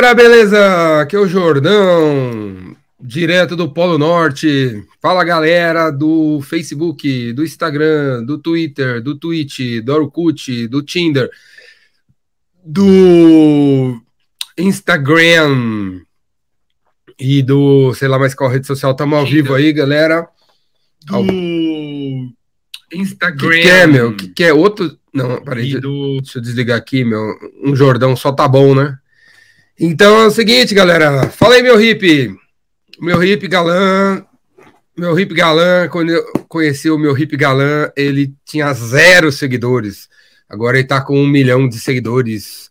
galera, beleza? Aqui é o Jordão, direto do Polo Norte. Fala galera do Facebook, do Instagram, do Twitter, do Twitch, do Orkut, do Tinder, do Instagram e do, sei lá mais qual rede social. Estamos ao vivo aí, galera. Do Instagram. Que, que é, meu? Que, que é outro. Não, peraí. Do... Deixa eu desligar aqui, meu. Um Jordão só tá bom, né? Então é o seguinte, galera. Fala aí, meu hip. Meu hip galã. Meu hip galã, quando eu conheci o meu hip galã, ele tinha zero seguidores. Agora ele tá com um milhão de seguidores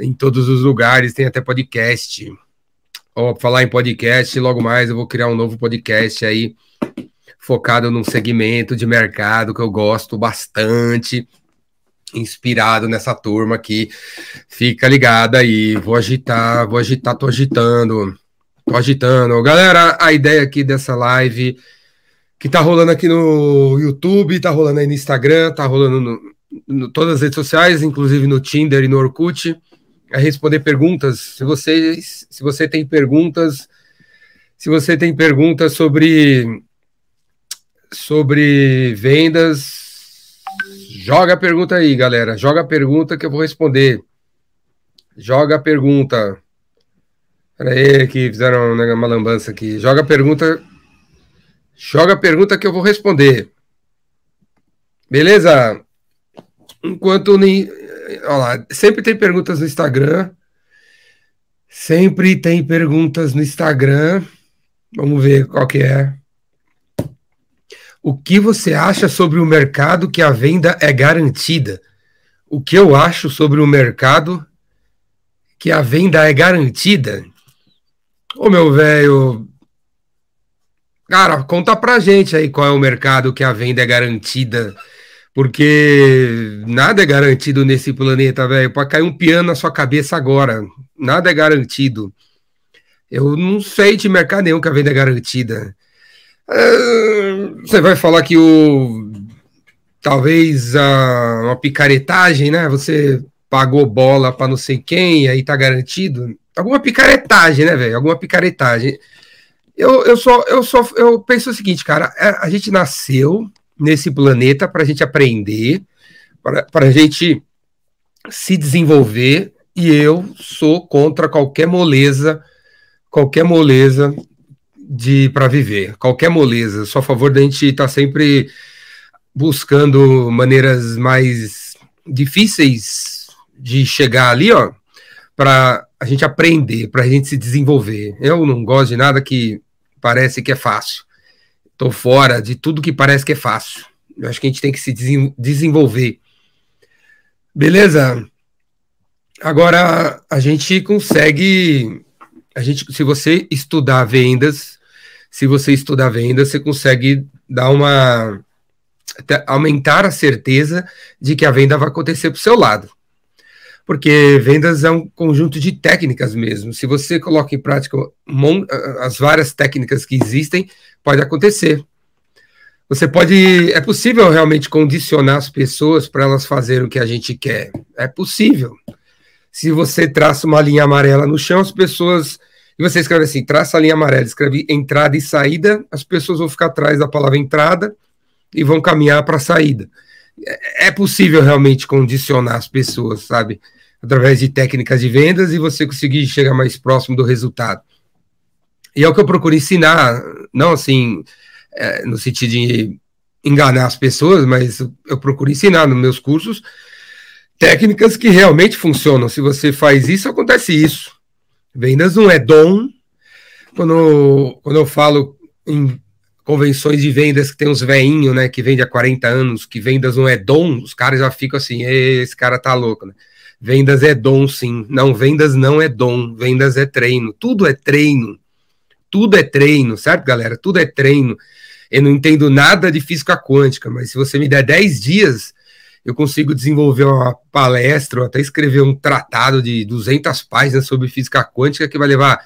em todos os lugares, tem até podcast. Ó, falar em podcast, logo mais eu vou criar um novo podcast aí, focado num segmento de mercado que eu gosto bastante inspirado nessa turma aqui. Fica ligada aí, vou agitar, vou agitar, tô agitando, tô agitando. Galera, a ideia aqui dessa live que tá rolando aqui no YouTube, tá rolando aí no Instagram, tá rolando no, no todas as redes sociais, inclusive no Tinder e no Orkut, é responder perguntas. Se vocês, se você tem perguntas, se você tem perguntas sobre sobre vendas, Joga a pergunta aí, galera. Joga a pergunta que eu vou responder. Joga a pergunta. Pera aí, que fizeram uma lambança aqui. Joga a pergunta. Joga a pergunta que eu vou responder. Beleza? Enquanto. Olha lá, sempre tem perguntas no Instagram. Sempre tem perguntas no Instagram. Vamos ver qual que é. O que você acha sobre o mercado que a venda é garantida? O que eu acho sobre o mercado que a venda é garantida? Ô meu velho, cara, conta pra gente aí qual é o mercado que a venda é garantida, porque nada é garantido nesse planeta, velho. Pode cair um piano na sua cabeça agora, nada é garantido. Eu não sei de mercado nenhum que a venda é garantida. Ah, você vai falar que o talvez a, uma picaretagem, né? Você pagou bola para não sei quem, aí tá garantido. Alguma picaretagem, né, velho? Alguma picaretagem. Eu, eu só eu só eu penso o seguinte, cara, é, a gente nasceu nesse planeta para a gente aprender, para a gente se desenvolver, e eu sou contra qualquer moleza, qualquer moleza de para viver, qualquer moleza. Só a favor da gente estar tá sempre buscando maneiras mais difíceis de chegar ali, ó, para a gente aprender, para a gente se desenvolver. Eu não gosto de nada que parece que é fácil. Estou fora de tudo que parece que é fácil. Eu acho que a gente tem que se desenvolver. Beleza? Agora a gente consegue, a gente, se você estudar vendas, se você estudar vendas, você consegue dar uma aumentar a certeza de que a venda vai acontecer para o seu lado. Porque vendas é um conjunto de técnicas mesmo. Se você coloca em prática as várias técnicas que existem, pode acontecer. Você pode. É possível realmente condicionar as pessoas para elas fazerem o que a gente quer. É possível. Se você traça uma linha amarela no chão, as pessoas e você escreve assim, traça a linha amarela, escreve entrada e saída, as pessoas vão ficar atrás da palavra entrada e vão caminhar para a saída. É, é possível realmente condicionar as pessoas, sabe? Através de técnicas de vendas e você conseguir chegar mais próximo do resultado. E é o que eu procuro ensinar, não assim, é, no sentido de enganar as pessoas, mas eu procuro ensinar nos meus cursos técnicas que realmente funcionam. Se você faz isso, acontece isso. Vendas não é dom. Quando, quando eu falo em convenções de vendas que tem uns veinhos, né, que vende há 40 anos, que vendas não é dom, os caras já ficam assim, esse cara tá louco, né? Vendas é dom, sim. Não, vendas não é dom, vendas é treino. Tudo é treino. Tudo é treino, certo, galera? Tudo é treino. Eu não entendo nada de física quântica, mas se você me der 10 dias, eu consigo desenvolver uma palestra ou até escrever um tratado de 200 páginas sobre física quântica que vai levar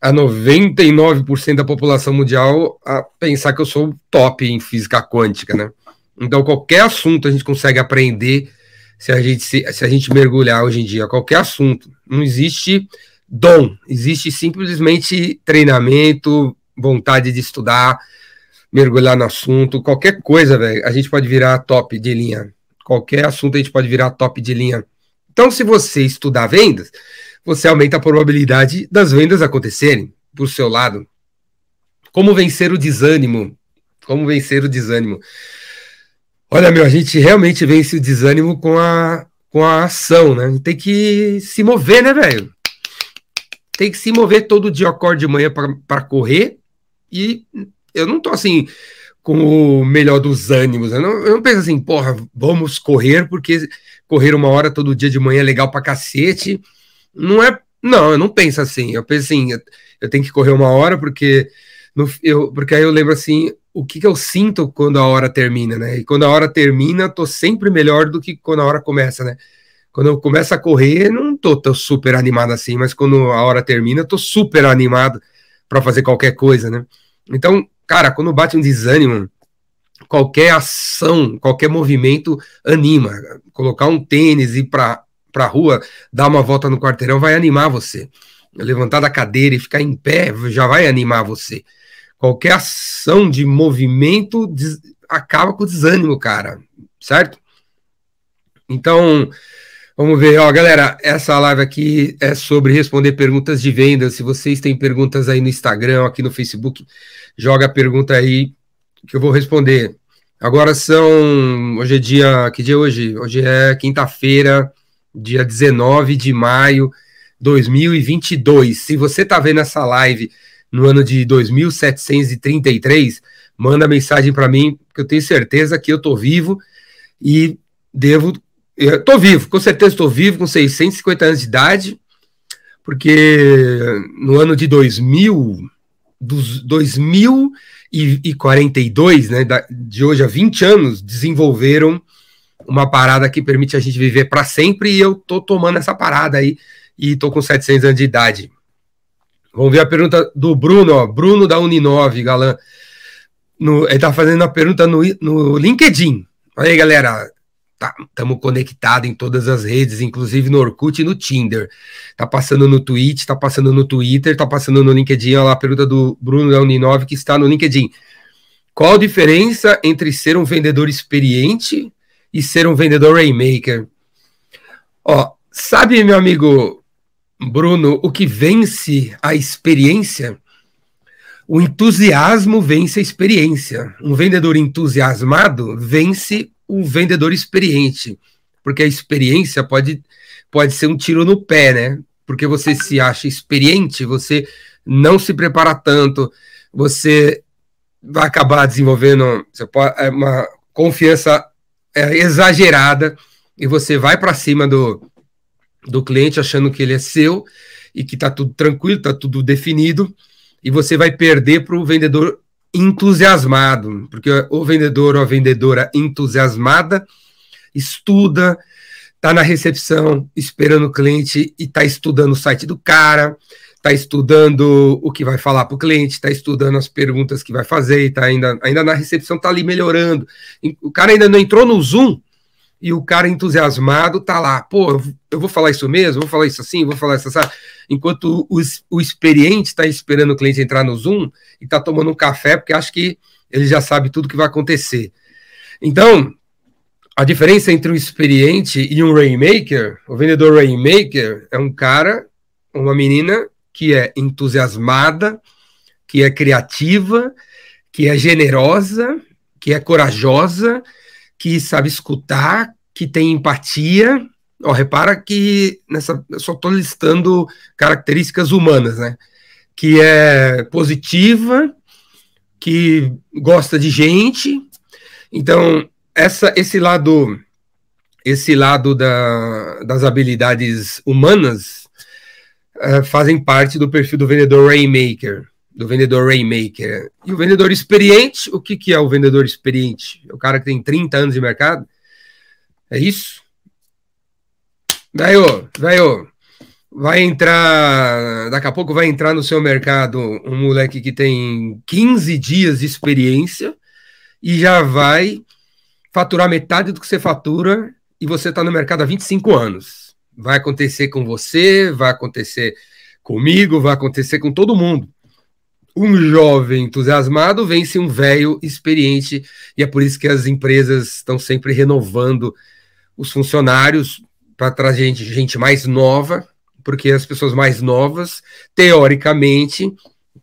a 99% da população mundial a pensar que eu sou top em física quântica, né? Então, qualquer assunto a gente consegue aprender se a gente, se, se a gente mergulhar hoje em dia, qualquer assunto. Não existe dom, existe simplesmente treinamento, vontade de estudar, mergulhar no assunto, qualquer coisa, velho, a gente pode virar top de linha. Qualquer assunto a gente pode virar top de linha. Então, se você estudar vendas, você aumenta a probabilidade das vendas acontecerem por seu lado. Como vencer o desânimo? Como vencer o desânimo? Olha, meu, a gente realmente vence o desânimo com a, com a ação, né? Tem que se mover, né, velho? Tem que se mover todo dia, eu acordo de manhã para correr e eu não tô assim com o melhor dos ânimos. Eu não, eu não penso assim, porra, vamos correr, porque correr uma hora todo dia de manhã é legal pra cacete. Não é. Não, eu não penso assim. Eu penso assim, eu, eu tenho que correr uma hora, porque, no, eu, porque aí eu lembro assim, o que, que eu sinto quando a hora termina, né? E quando a hora termina, tô sempre melhor do que quando a hora começa, né? Quando eu começo a correr, não tô, tô super animado assim, mas quando a hora termina, tô super animado para fazer qualquer coisa, né? Então, cara, quando bate um desânimo, qualquer ação, qualquer movimento anima. Colocar um tênis e ir para a rua, dar uma volta no quarteirão vai animar você. Levantar da cadeira e ficar em pé já vai animar você. Qualquer ação de movimento des... acaba com o desânimo, cara, certo? Então, vamos ver, ó, galera, essa live aqui é sobre responder perguntas de venda. Se vocês têm perguntas aí no Instagram, aqui no Facebook, joga a pergunta aí que eu vou responder. Agora são. Hoje é dia. Que dia é hoje? Hoje é quinta-feira, dia 19 de maio de 2022. Se você está vendo essa live no ano de 2733, manda mensagem para mim, que eu tenho certeza que eu estou vivo e devo. Estou vivo, com certeza estou vivo, com 650 anos de idade, porque no ano de 2000, dos 2000 e, e 42, né, de hoje a 20 anos, desenvolveram uma parada que permite a gente viver para sempre e eu tô tomando essa parada aí e tô com 700 anos de idade. Vamos ver a pergunta do Bruno, ó, Bruno da Uninove, galã. No, ele tá fazendo a pergunta no, no LinkedIn. Olha aí, galera, estamos tá, conectados em todas as redes, inclusive no Orkut e no Tinder. Tá passando no Twitch, tá passando no Twitter, tá passando no LinkedIn. Olha lá a pergunta do Bruno da Uninove que está no LinkedIn. Qual a diferença entre ser um vendedor experiente e ser um vendedor rainmaker? Ó, sabe, meu amigo Bruno, o que vence a experiência? O entusiasmo vence a experiência. Um vendedor entusiasmado vence o vendedor experiente, porque a experiência pode, pode ser um tiro no pé, né? Porque você se acha experiente, você não se prepara tanto, você vai acabar desenvolvendo é, uma confiança é, exagerada e você vai para cima do, do cliente achando que ele é seu e que está tudo tranquilo, está tudo definido, e você vai perder para o vendedor entusiasmado, porque o vendedor ou a vendedora entusiasmada estuda, está na recepção esperando o cliente e está estudando o site do cara, está estudando o que vai falar para o cliente, está estudando as perguntas que vai fazer, está ainda, ainda na recepção, está ali melhorando. O cara ainda não entrou no Zoom e o cara entusiasmado tá lá, pô, eu vou falar isso mesmo, vou falar isso assim, vou falar isso assim. Enquanto o, o experiente está esperando o cliente entrar no Zoom e está tomando um café, porque acha que ele já sabe tudo que vai acontecer. Então, a diferença entre um experiente e um rainmaker, o vendedor rainmaker é um cara, uma menina que é entusiasmada, que é criativa, que é generosa, que é corajosa, que sabe escutar, que tem empatia. Ó, repara que nessa eu só estou listando características humanas, né? Que é positiva, que gosta de gente. Então, essa, esse lado esse lado da, das habilidades humanas uh, fazem parte do perfil do vendedor Rainmaker do vendedor Rainmaker. E o vendedor experiente, o que, que é o vendedor experiente? É o cara que tem 30 anos de mercado? É isso? Velho, velho, vai entrar, daqui a pouco vai entrar no seu mercado um moleque que tem 15 dias de experiência e já vai faturar metade do que você fatura e você está no mercado há 25 anos. Vai acontecer com você, vai acontecer comigo, vai acontecer com todo mundo. Um jovem entusiasmado vence um velho experiente, e é por isso que as empresas estão sempre renovando os funcionários para trazer gente, gente mais nova, porque as pessoas mais novas, teoricamente,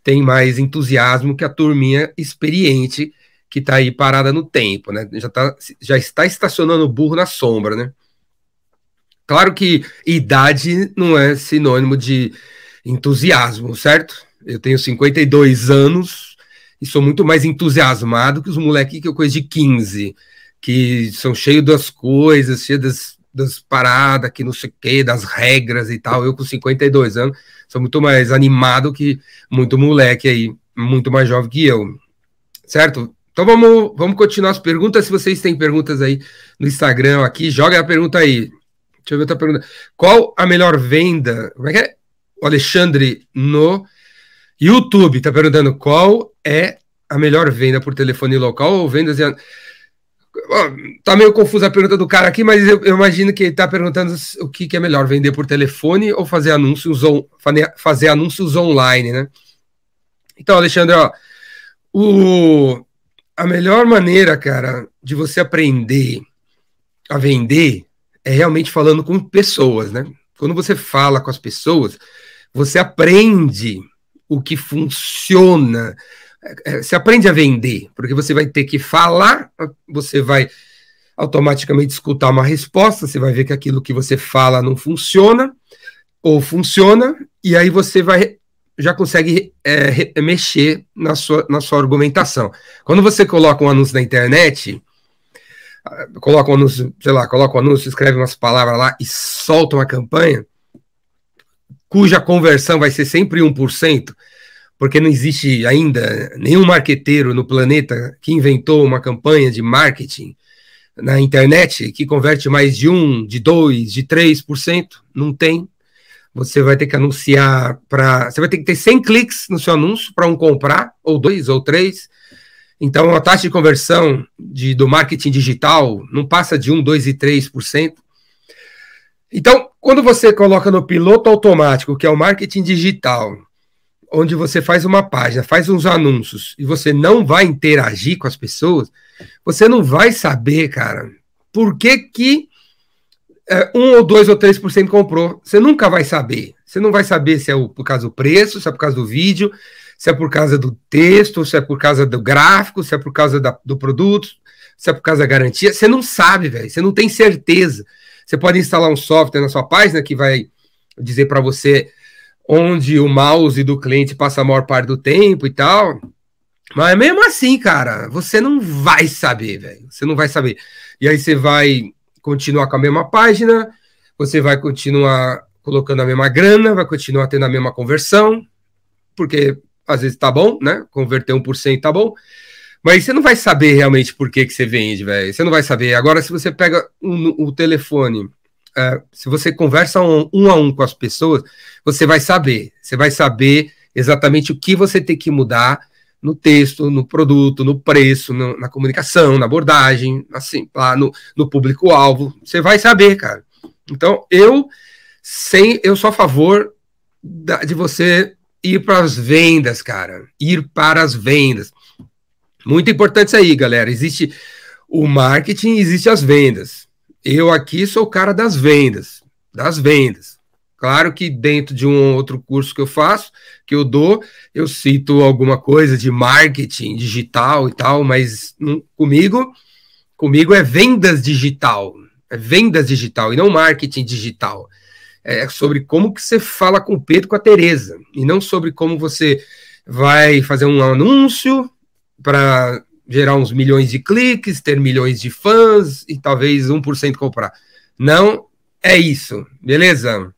têm mais entusiasmo que a turminha experiente que está aí parada no tempo, né? Já, tá, já está estacionando o burro na sombra, né? Claro que idade não é sinônimo de entusiasmo, certo? Eu tenho 52 anos e sou muito mais entusiasmado que os moleques que eu conheço de 15, que são cheios das coisas, cheios das, das paradas, que não sei o quê, das regras e tal. Eu com 52 anos sou muito mais animado que muito moleque aí, muito mais jovem que eu, certo? Então vamos, vamos continuar as perguntas. Se vocês têm perguntas aí no Instagram aqui, joga a pergunta aí. Deixa eu ver outra pergunta. Qual a melhor venda? Como é que é? O Alexandre no YouTube está perguntando qual é a melhor venda por telefone local ou vendas. De... Tá meio confusa a pergunta do cara aqui, mas eu, eu imagino que ele está perguntando o que, que, é melhor, vender por telefone ou fazer anúncios, on, fazer anúncios online, né? Então, Alexandre, ó, o, a melhor maneira, cara, de você aprender a vender é realmente falando com pessoas, né? Quando você fala com as pessoas, você aprende o que funciona. É, você aprende a vender, porque você vai ter que falar, você vai automaticamente escutar uma resposta, você vai ver que aquilo que você fala não funciona, ou funciona, e aí você vai já consegue é, mexer na sua, na sua argumentação. Quando você coloca um anúncio na internet, coloca um anúncio, sei lá, coloca um anúncio, escreve umas palavras lá e solta uma campanha, cuja conversão vai ser sempre 1%, porque não existe ainda nenhum marqueteiro no planeta que inventou uma campanha de marketing na internet que converte mais de 1, de 2, de 3%, não tem você vai ter que anunciar para. Você vai ter que ter 100 cliques no seu anúncio para um comprar, ou dois, ou três. Então, a taxa de conversão de, do marketing digital não passa de 1, 2 e 3%. Então, quando você coloca no piloto automático, que é o marketing digital, onde você faz uma página, faz uns anúncios e você não vai interagir com as pessoas, você não vai saber, cara, por que que é, um ou dois ou três por cento comprou. Você nunca vai saber. Você não vai saber se é por causa do preço, se é por causa do vídeo, se é por causa do texto, se é por causa do gráfico, se é por causa da, do produto, se é por causa da garantia. Você não sabe, velho. Você não tem certeza. Você pode instalar um software na sua página que vai dizer para você onde o mouse do cliente passa a maior parte do tempo e tal. Mas mesmo assim, cara, você não vai saber, velho. Você não vai saber. E aí você vai continuar com a mesma página, você vai continuar colocando a mesma grana, vai continuar tendo a mesma conversão, porque às vezes tá bom, né? Converter 1% tá bom. Mas você não vai saber realmente por que, que você vende, velho. Você não vai saber. Agora, se você pega o telefone, é, se você conversa um, um, a um com as pessoas, você vai saber. Você vai saber exatamente o que você tem que mudar no texto, no produto, no preço, no, na comunicação, na abordagem, assim, lá no, no público-alvo. Você vai saber, cara. Então, eu sem, eu sou a favor da, de você ir para as vendas, cara. Ir para as vendas. Muito importante isso aí, galera. Existe o marketing, existe as vendas. Eu aqui sou o cara das vendas, das vendas. Claro que dentro de um outro curso que eu faço, que eu dou, eu cito alguma coisa de marketing digital e tal, mas comigo, comigo é vendas digital, é vendas digital e não marketing digital. É sobre como que você fala com o Pedro, com a Tereza, e não sobre como você vai fazer um anúncio para gerar uns milhões de cliques, ter milhões de fãs e talvez 1% comprar. Não é isso, beleza?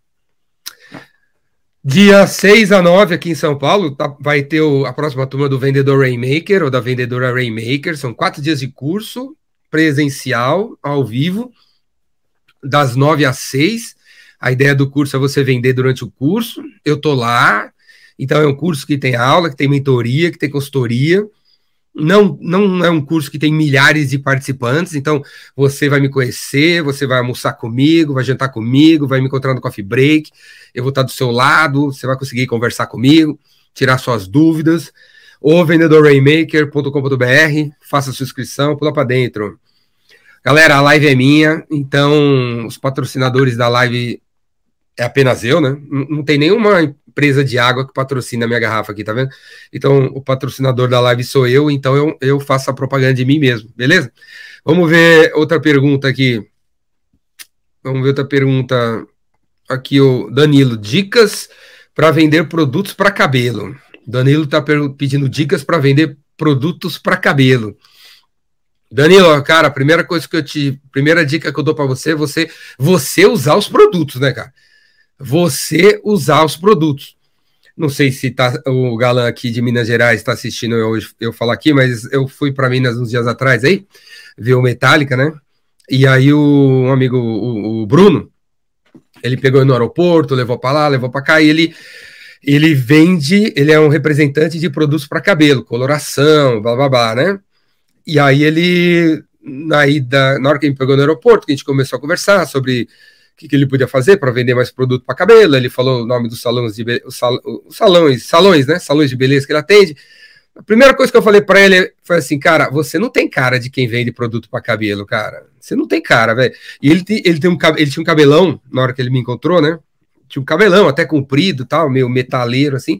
Dia 6 a 9 aqui em São Paulo, tá, vai ter o, a próxima turma do Vendedor Rainmaker ou da Vendedora Rainmaker. São quatro dias de curso presencial, ao vivo, das 9 às 6. A ideia do curso é você vender durante o curso. Eu tô lá, então é um curso que tem aula, que tem mentoria, que tem consultoria. Não, não é um curso que tem milhares de participantes, então você vai me conhecer, você vai almoçar comigo, vai jantar comigo, vai me encontrar no coffee break, eu vou estar do seu lado, você vai conseguir conversar comigo, tirar suas dúvidas. Ou vendedorrainmaker.com.br, faça sua inscrição, pula para dentro. Galera, a live é minha, então os patrocinadores da live é apenas eu, né? Não tem nenhuma empresa de água que patrocina a minha garrafa aqui, tá vendo? Então, o patrocinador da live sou eu, então eu, eu faço a propaganda de mim mesmo, beleza? Vamos ver outra pergunta aqui. Vamos ver outra pergunta. Aqui, o Danilo. Dicas para vender produtos para cabelo. Danilo está pedindo dicas para vender produtos para cabelo. Danilo, cara, a primeira coisa que eu te. Primeira dica que eu dou para você você, você usar os produtos, né, cara? Você usar os produtos. Não sei se tá, o Galã aqui de Minas Gerais está assistindo eu, eu falar aqui, mas eu fui para Minas uns dias atrás aí, ver o Metallica, né? E aí o um amigo, o, o, Bruno, ele pegou no aeroporto, levou para lá, levou para cá, e ele, ele vende, ele é um representante de produtos para cabelo, coloração, blá blá blá, né? E aí ele, na, ida, na hora que ele pegou no aeroporto, que a gente começou a conversar sobre que, que ele podia fazer para vender mais produto para cabelo. Ele falou o nome dos salões de sal... salões, salões, né? Salões de beleza que ele atende. A primeira coisa que eu falei para ele foi assim, cara, você não tem cara de quem vende produto para cabelo, cara. Você não tem cara, velho. E ele, ele, tem um, ele tinha um cabelão na hora que ele me encontrou, né? Tinha um cabelão até comprido, tal, meio metaleiro assim.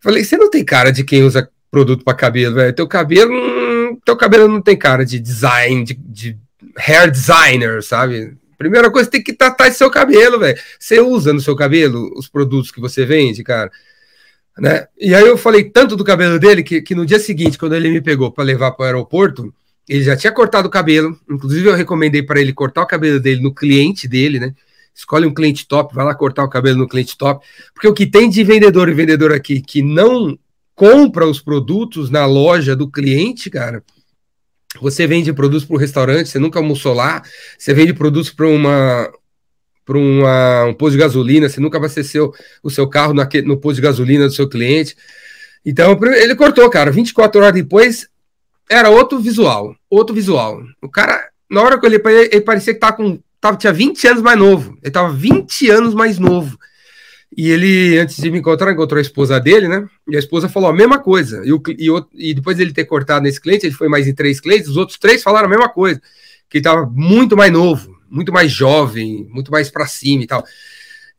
Falei, você não tem cara de quem usa produto para cabelo, velho. Teu cabelo, teu cabelo não tem cara de design, de, de hair designer, sabe? Primeira coisa, tem que tratar seu cabelo, velho. Você usa no seu cabelo os produtos que você vende, cara. Né? E aí eu falei tanto do cabelo dele que, que no dia seguinte, quando ele me pegou para levar para o aeroporto, ele já tinha cortado o cabelo. Inclusive, eu recomendei para ele cortar o cabelo dele no cliente dele, né? Escolhe um cliente top, vai lá cortar o cabelo no cliente top. Porque o que tem de vendedor e vendedor aqui que não compra os produtos na loja do cliente, cara, você vende produtos para o restaurante, você nunca almoçou lá, você vende produtos para uma para um posto de gasolina, você nunca abasteceu o seu carro naquele, no posto de gasolina do seu cliente. Então, ele cortou, cara. 24 horas depois, era outro visual, outro visual. O cara, na hora que eu olhei para ele, ele parecia que tava com, tava, tinha 20 anos mais novo. Ele tava 20 anos mais novo. E ele, antes de me encontrar, encontrou a esposa dele, né? E a esposa falou a mesma coisa. E, o, e, e depois dele ter cortado nesse cliente, ele foi mais em três clientes, os outros três falaram a mesma coisa. Que estava muito mais novo, muito mais jovem, muito mais para cima e tal.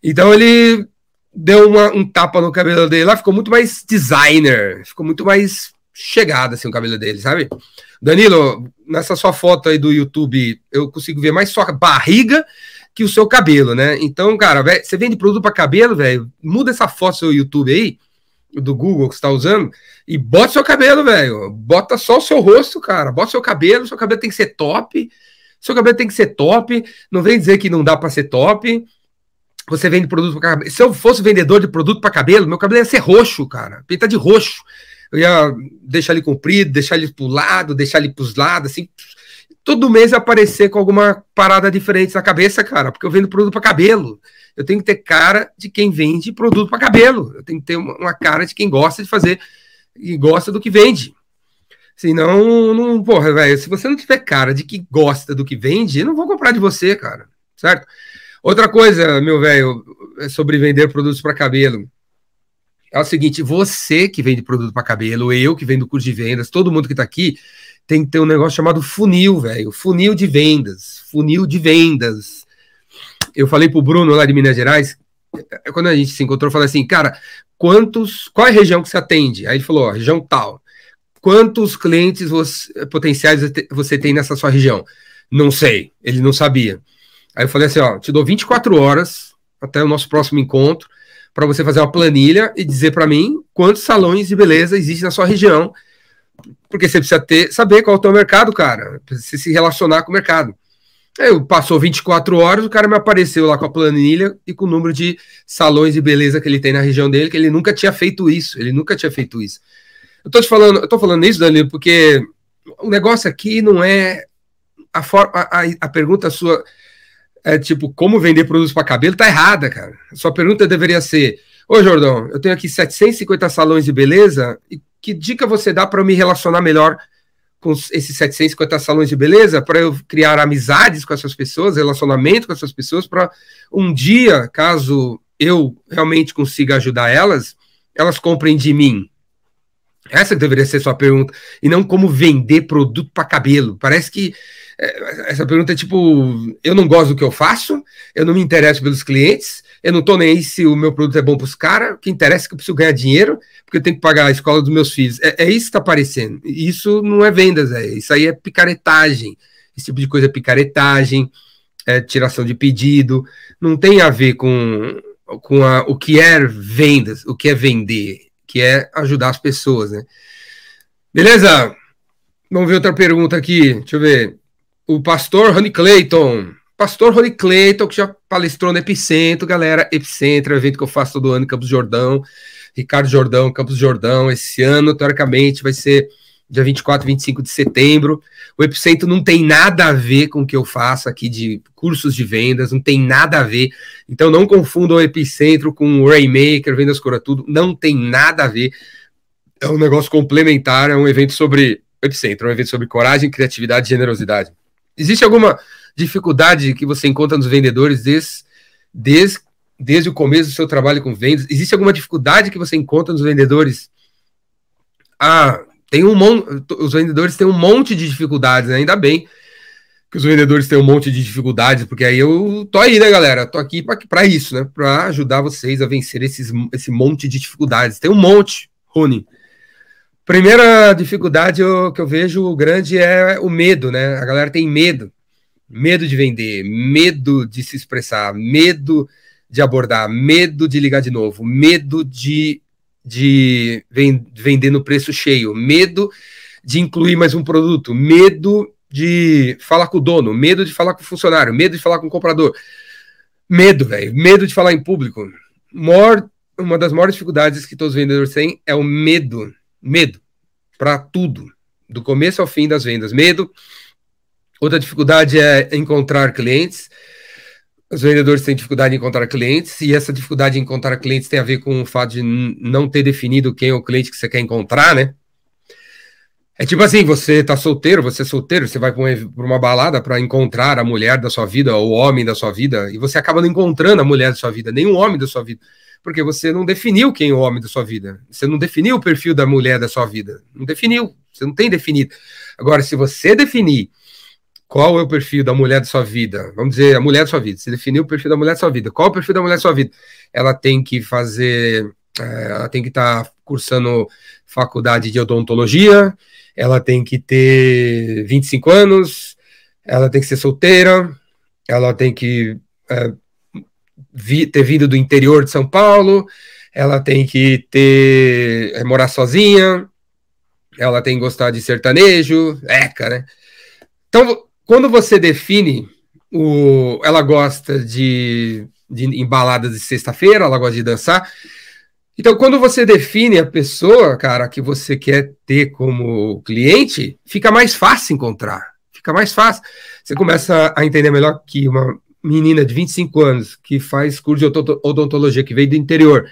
Então ele deu uma, um tapa no cabelo dele lá, ficou muito mais designer, ficou muito mais chegado assim o cabelo dele, sabe? Danilo, nessa sua foto aí do YouTube, eu consigo ver mais sua barriga que o seu cabelo, né? Então, cara, véio, você vende produto para cabelo, velho, muda essa foto do seu YouTube aí, do Google que você tá usando, e bota seu cabelo, velho. Bota só o seu rosto, cara. Bota seu cabelo, seu cabelo tem que ser top. Seu cabelo tem que ser top. Não vem dizer que não dá para ser top. Você vende produto para cabelo. Se eu fosse vendedor de produto para cabelo, meu cabelo ia ser roxo, cara. Pinta de roxo. Eu ia deixar ele comprido, deixar ele pro lado, deixar ele pros lados, assim, todo mês aparecer com alguma parada diferente na cabeça, cara, porque eu vendo produto para cabelo. Eu tenho que ter cara de quem vende produto para cabelo. Eu tenho que ter uma, cara de quem gosta de fazer e gosta do que vende. Senão, não, porra, velho, se você não tiver cara de que gosta do que vende, eu não vou comprar de você, cara, certo? Outra coisa, meu velho, é sobre vender produtos para cabelo. É o seguinte, você que vende produto para cabelo, eu que vendo curso de vendas, todo mundo que está aqui, tem que ter um negócio chamado funil, velho. Funil de vendas. Funil de vendas. Eu falei pro Bruno lá de Minas Gerais, é, quando a gente se encontrou, eu falei assim, cara, quantos. Qual é a região que você atende? Aí ele falou, ó, região tal. Quantos clientes você, potenciais você tem nessa sua região? Não sei, ele não sabia. Aí eu falei assim, ó, te dou 24 horas até o nosso próximo encontro para você fazer uma planilha e dizer para mim quantos salões de beleza existem na sua região porque você precisa ter, saber qual é o teu mercado, cara. Precisa se relacionar com o mercado. Aí passou 24 horas, o cara me apareceu lá com a planilha e com o número de salões de beleza que ele tem na região dele, que ele nunca tinha feito isso. Ele nunca tinha feito isso. Eu tô te falando, eu tô falando isso, Danilo, porque o negócio aqui não é a, forma, a, a pergunta sua é tipo como vender produtos para cabelo tá errada, cara. Sua pergunta deveria ser: Ô Jordão, eu tenho aqui 750 salões de beleza e que dica você dá para eu me relacionar melhor com esses 750 salões de beleza, para eu criar amizades com essas pessoas, relacionamento com essas pessoas, para um dia, caso eu realmente consiga ajudar elas, elas comprem de mim. Essa deveria ser sua pergunta, e não como vender produto para cabelo. Parece que é, essa pergunta é tipo: eu não gosto do que eu faço, eu não me interesso pelos clientes, eu não tô nem aí se o meu produto é bom para os caras, o que interessa é que eu preciso ganhar dinheiro, porque eu tenho que pagar a escola dos meus filhos. É, é isso que está aparecendo. Isso não é vendas, é, isso aí é picaretagem. Esse tipo de coisa é picaretagem, é tiração de pedido, não tem a ver com, com a, o que é vendas, o que é vender, que é ajudar as pessoas, né? Beleza? Vamos ver outra pergunta aqui. Deixa eu ver. O pastor Rony Clayton Pastor Rony Cleiton, que já palestrou no Epicentro, galera. Epicentro é um evento que eu faço todo ano em Campos Jordão. Ricardo Jordão, Campos Jordão. Esse ano, teoricamente, vai ser dia 24 e 25 de setembro. O Epicentro não tem nada a ver com o que eu faço aqui de cursos de vendas, não tem nada a ver. Então não confundam o Epicentro com o Rainmaker, Vendas Cura Tudo, não tem nada a ver. É um negócio complementar, é um evento sobre Epicentro, é um evento sobre coragem, criatividade e generosidade. Existe alguma dificuldade que você encontra nos vendedores desde, desde, desde o começo do seu trabalho com vendas? Existe alguma dificuldade que você encontra nos vendedores? Ah, tem um monte, os vendedores têm um monte de dificuldades, né? ainda bem que os vendedores têm um monte de dificuldades, porque aí eu tô aí, né, galera? Tô aqui para isso, né? Para ajudar vocês a vencer esses, esse monte de dificuldades. Tem um monte, Rony. Primeira dificuldade eu, que eu vejo grande é o medo, né? A galera tem medo medo de vender, medo de se expressar, medo de abordar, medo de ligar de novo, medo de, de vender no preço cheio, medo de incluir mais um produto, medo de falar com o dono, medo de falar com o funcionário, medo de falar com o comprador. Medo, velho, medo de falar em público. Mor uma das maiores dificuldades que todos os vendedores têm é o medo. Medo para tudo, do começo ao fim das vendas. Medo Outra dificuldade é encontrar clientes. Os vendedores têm dificuldade em encontrar clientes, e essa dificuldade em encontrar clientes tem a ver com o fato de não ter definido quem é o cliente que você quer encontrar, né? É tipo assim, você tá solteiro, você é solteiro, você vai para uma, balada para encontrar a mulher da sua vida, ou o homem da sua vida, e você acaba não encontrando a mulher da sua vida, o homem da sua vida, porque você não definiu quem é o homem da sua vida, você não definiu o perfil da mulher da sua vida, não definiu, você não tem definido. Agora, se você definir qual é o perfil da mulher da sua vida? Vamos dizer, a mulher da sua vida. Você definiu o perfil da mulher da sua vida. Qual é o perfil da mulher da sua vida? Ela tem que fazer, é, ela tem que estar tá cursando faculdade de odontologia, ela tem que ter 25 anos, ela tem que ser solteira, ela tem que é, vi, ter vindo do interior de São Paulo, ela tem que ter é, morar sozinha, ela tem que gostar de sertanejo, eca, né? Então, quando você define o. Ela gosta de, de embaladas de sexta-feira, ela gosta de dançar. Então, quando você define a pessoa, cara, que você quer ter como cliente, fica mais fácil encontrar. Fica mais fácil. Você começa a entender melhor que uma menina de 25 anos que faz curso de odontologia, que veio do interior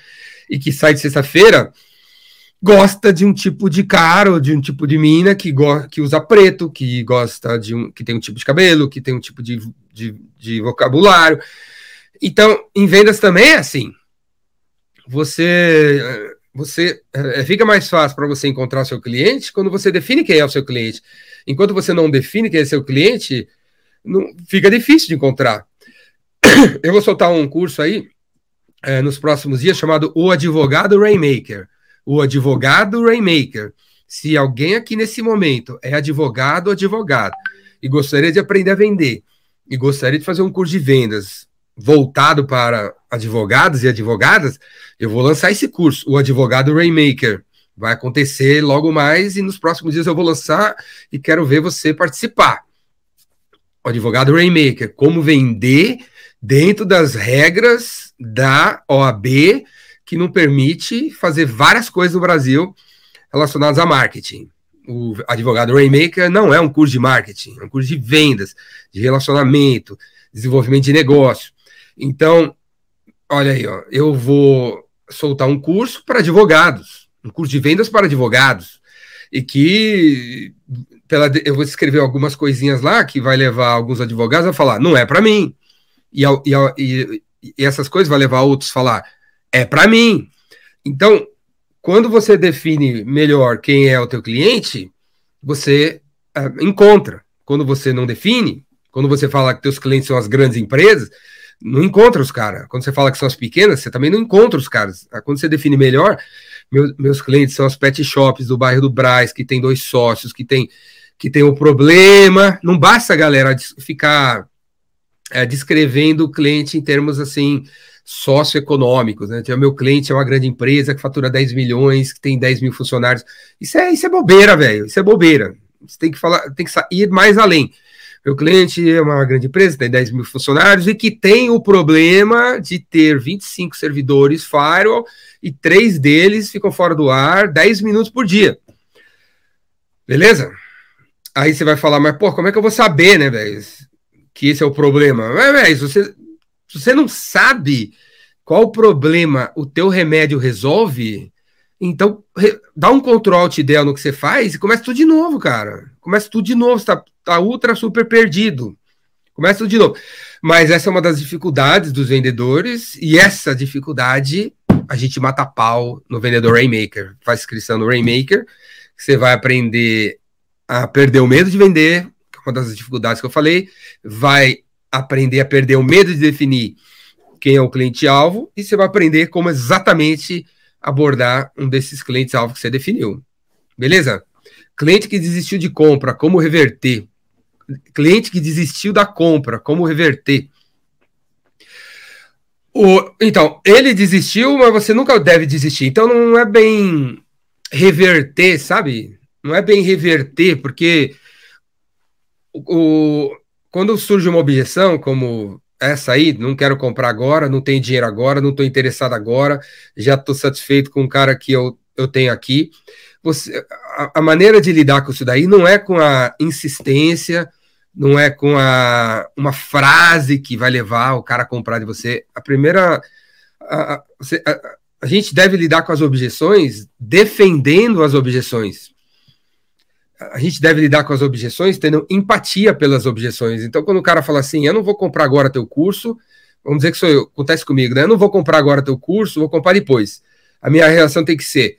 e que sai de sexta-feira, gosta de um tipo de cara ou de um tipo de mina que, que usa preto, que gosta de um que tem um tipo de cabelo, que tem um tipo de, de, de vocabulário. Então, em vendas também é assim. Você você é, fica mais fácil para você encontrar seu cliente quando você define quem é o seu cliente. Enquanto você não define quem é seu cliente, não, fica difícil de encontrar. Eu vou soltar um curso aí é, nos próximos dias chamado O Advogado Rainmaker o advogado Rainmaker. Se alguém aqui nesse momento é advogado ou advogado e gostaria de aprender a vender e gostaria de fazer um curso de vendas voltado para advogados e advogadas, eu vou lançar esse curso, o Advogado Rainmaker. Vai acontecer logo mais e nos próximos dias eu vou lançar e quero ver você participar. O Advogado Rainmaker, como vender dentro das regras da OAB que não permite fazer várias coisas no Brasil relacionadas a marketing. O advogado Rainmaker não é um curso de marketing, é um curso de vendas, de relacionamento, desenvolvimento de negócio. Então, olha aí, ó, eu vou soltar um curso para advogados. um curso de vendas para advogados, e que pela, eu vou escrever algumas coisinhas lá que vai levar alguns advogados a falar, não é para mim. E, e, e, essas coisas vai levar outros a falar, é para mim. Então, quando você define melhor quem é o teu cliente, você uh, encontra. Quando você não define, quando você fala que teus clientes são as grandes empresas, não encontra os caras. Quando você fala que são as pequenas, você também não encontra os caras. Quando você define melhor, meu, meus clientes são as pet shops do bairro do Braz, que tem dois sócios, que tem que tem um problema. Não basta, galera, ficar é, descrevendo o cliente em termos assim socioeconômicos, né? Então, meu cliente é uma grande empresa que fatura 10 milhões, que tem 10 mil funcionários. Isso é, isso é bobeira, velho. Isso é bobeira. Você tem que falar, tem que ir mais além. Meu cliente é uma grande empresa, tem 10 mil funcionários e que tem o problema de ter 25 servidores firewall e três deles ficam fora do ar 10 minutos por dia. Beleza? Aí você vai falar, mas pô, como é que eu vou saber, né, velho? Que esse é o problema. Mas, velho, você, se você não sabe qual problema o teu remédio resolve, então re, dá um control del no que você faz e começa tudo de novo, cara. Começa tudo de novo, você tá, tá ultra super perdido. Começa tudo de novo. Mas essa é uma das dificuldades dos vendedores, e essa dificuldade a gente mata pau no vendedor Rainmaker. Faz inscrição no Rainmaker, você vai aprender a perder o medo de vender, que é uma das dificuldades que eu falei, vai aprender a perder o medo de definir quem é o cliente-alvo, e você vai aprender como exatamente abordar um desses clientes-alvo que você definiu. Beleza? Cliente que desistiu de compra, como reverter? Cliente que desistiu da compra, como reverter? O, então, ele desistiu, mas você nunca deve desistir. Então não é bem reverter, sabe? não é bem reverter, porque o, quando surge uma objeção como essa aí, não quero comprar agora, não tenho dinheiro agora, não estou interessado agora, já estou satisfeito com o cara que eu, eu tenho aqui. Você, a, a, maneira de lidar com isso daí não é com a insistência, não é com a, uma frase que vai levar o cara a comprar de você. A primeira. A, a, a gente deve lidar com as objeções defendendo as objeções a gente deve lidar com as objeções tendo empatia pelas objeções. Então, quando o cara fala assim, eu não vou comprar agora teu curso, vamos dizer que sou eu, acontece comigo, né? Eu não vou comprar agora teu curso, vou comprar depois. A minha reação tem que ser: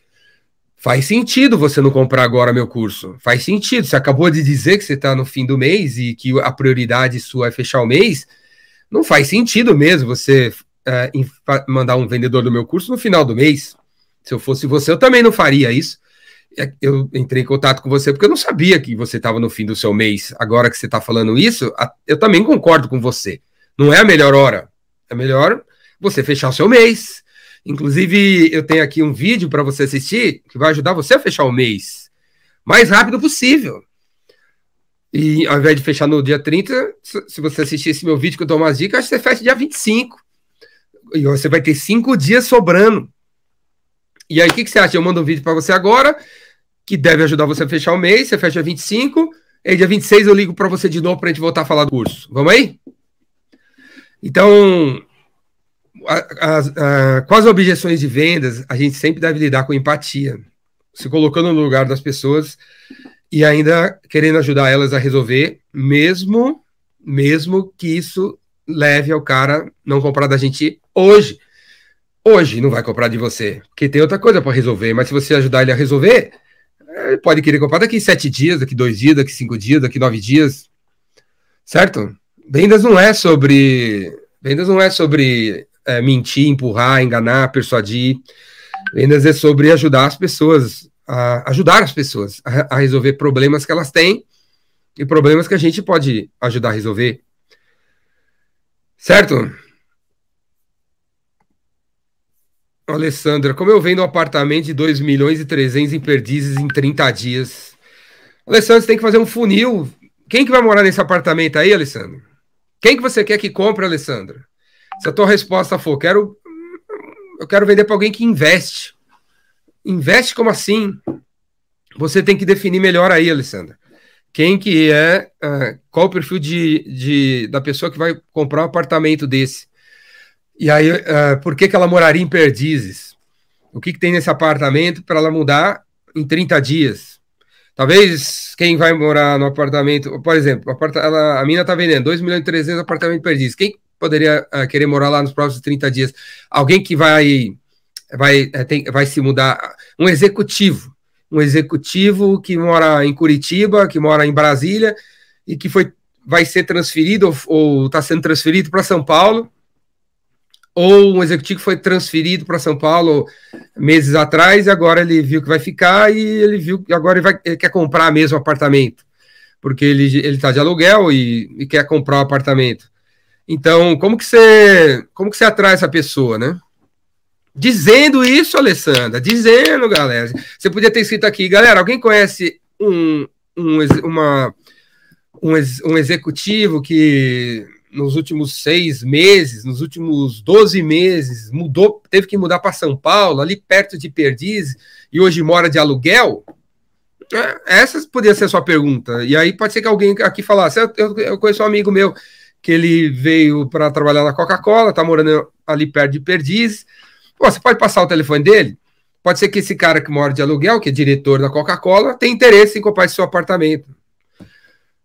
faz sentido você não comprar agora meu curso. Faz sentido. Você acabou de dizer que você está no fim do mês e que a prioridade sua é fechar o mês. Não faz sentido mesmo você é, mandar um vendedor do meu curso no final do mês. Se eu fosse você, eu também não faria isso. É, eu entrei em contato com você porque eu não sabia que você estava no fim do seu mês. Agora que você está falando isso, eu também concordo com você. Não é a melhor hora. É melhor você fechar o seu mês. Inclusive, eu tenho aqui um vídeo para você assistir que vai ajudar você a fechar o mês mais rápido possível. E ao invés de fechar no dia 30, se você assistir esse meu vídeo que eu dou umas dicas, você fecha dia 25. E você vai ter cinco dias sobrando. E aí, o que, que, você acha? Eu mando um vídeo para você agora que deve ajudar você a fechar o mês, você fecha 25, e dia 26 eu ligo para você de novo para a gente voltar a falar do curso. Vamos aí? Então, a, a, com as objeções de vendas, a gente sempre deve lidar com empatia, se colocando no lugar das pessoas e ainda querendo ajudar elas a resolver, mesmo, mesmo que isso leve ao cara não comprar da gente hoje. Hoje não vai comprar de você, porque tem outra coisa para resolver, mas se você ajudar ele a resolver, ele pode querer comprar daqui sete dias, daqui dois dias, daqui cinco dias, daqui nove dias. Certo? Vendas não é sobre. Vendas não é sobre é, mentir, empurrar, enganar, persuadir. Vendas é sobre ajudar as pessoas, a ajudar as pessoas a, a resolver problemas que elas têm e problemas que a gente pode ajudar a resolver. Certo? Alessandra, como eu vendo um apartamento de 2 milhões e 300 em perdizes em 30 dias? Alessandra, você tem que fazer um funil. Quem que vai morar nesse apartamento aí, Alessandra? Quem que você quer que compre, Alessandra? Se a tua resposta for, quero, eu quero vender para alguém que investe. Investe como assim? Você tem que definir melhor aí, Alessandra. Quem que é, uh, qual o perfil de, de, da pessoa que vai comprar um apartamento desse? E aí, uh, por que, que ela moraria em Perdizes? O que, que tem nesse apartamento para ela mudar em 30 dias? Talvez quem vai morar no apartamento, por exemplo, a, ela, a mina está vendendo 2 milhões e 300 apartamentos perdidos. Quem poderia uh, querer morar lá nos próximos 30 dias? Alguém que vai, vai, é, tem, vai se mudar. Um executivo. Um executivo que mora em Curitiba, que mora em Brasília e que foi, vai ser transferido ou está sendo transferido para São Paulo ou um executivo foi transferido para São Paulo meses atrás e agora ele viu que vai ficar e ele viu que agora ele, vai, ele quer comprar mesmo apartamento, porque ele está de aluguel e, e, quer comprar o apartamento. Então, como que você como que você atrai essa pessoa, né? Dizendo isso, Alessandra, dizendo, galera. Você podia ter escrito aqui, galera, alguém conhece um, um, uma, um, um executivo que nos últimos seis meses, nos últimos 12 meses, mudou, teve que mudar para São Paulo, ali perto de Perdiz, e hoje mora de aluguel? É, essa poderia ser a sua pergunta. E aí pode ser que alguém aqui falasse: eu, eu conheço um amigo meu que ele veio para trabalhar na Coca-Cola, está morando ali perto de Perdiz. Pô, você pode passar o telefone dele? Pode ser que esse cara que mora de aluguel, que é diretor da Coca-Cola, tenha interesse em comprar esse seu apartamento.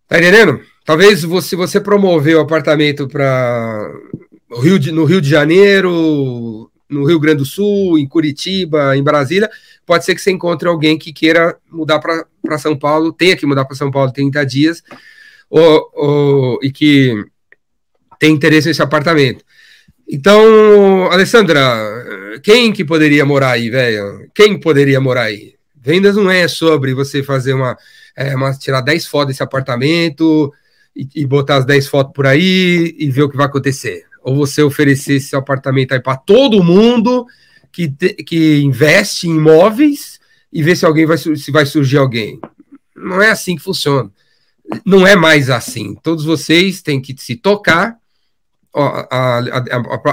Tá entendendo? Talvez você, você promover o apartamento para Rio de, no Rio de Janeiro, no Rio Grande do Sul, em Curitiba, em Brasília, pode ser que você encontre alguém que queira mudar para São Paulo, tenha que mudar para São Paulo 30 dias, ou, ou, e que tem interesse nesse apartamento. Então, Alessandra, quem que poderia morar aí, velho? Quem poderia morar aí? Vendas não é sobre você fazer uma, é, uma tirar 10 fotos desse apartamento, e, e botar as 10 fotos por aí e ver o que vai acontecer. Ou você oferecer esse apartamento aí para todo mundo que, te, que investe em imóveis e ver se alguém vai se vai surgir alguém. Não é assim que funciona. Não é mais assim. Todos vocês têm que se tocar. A, a,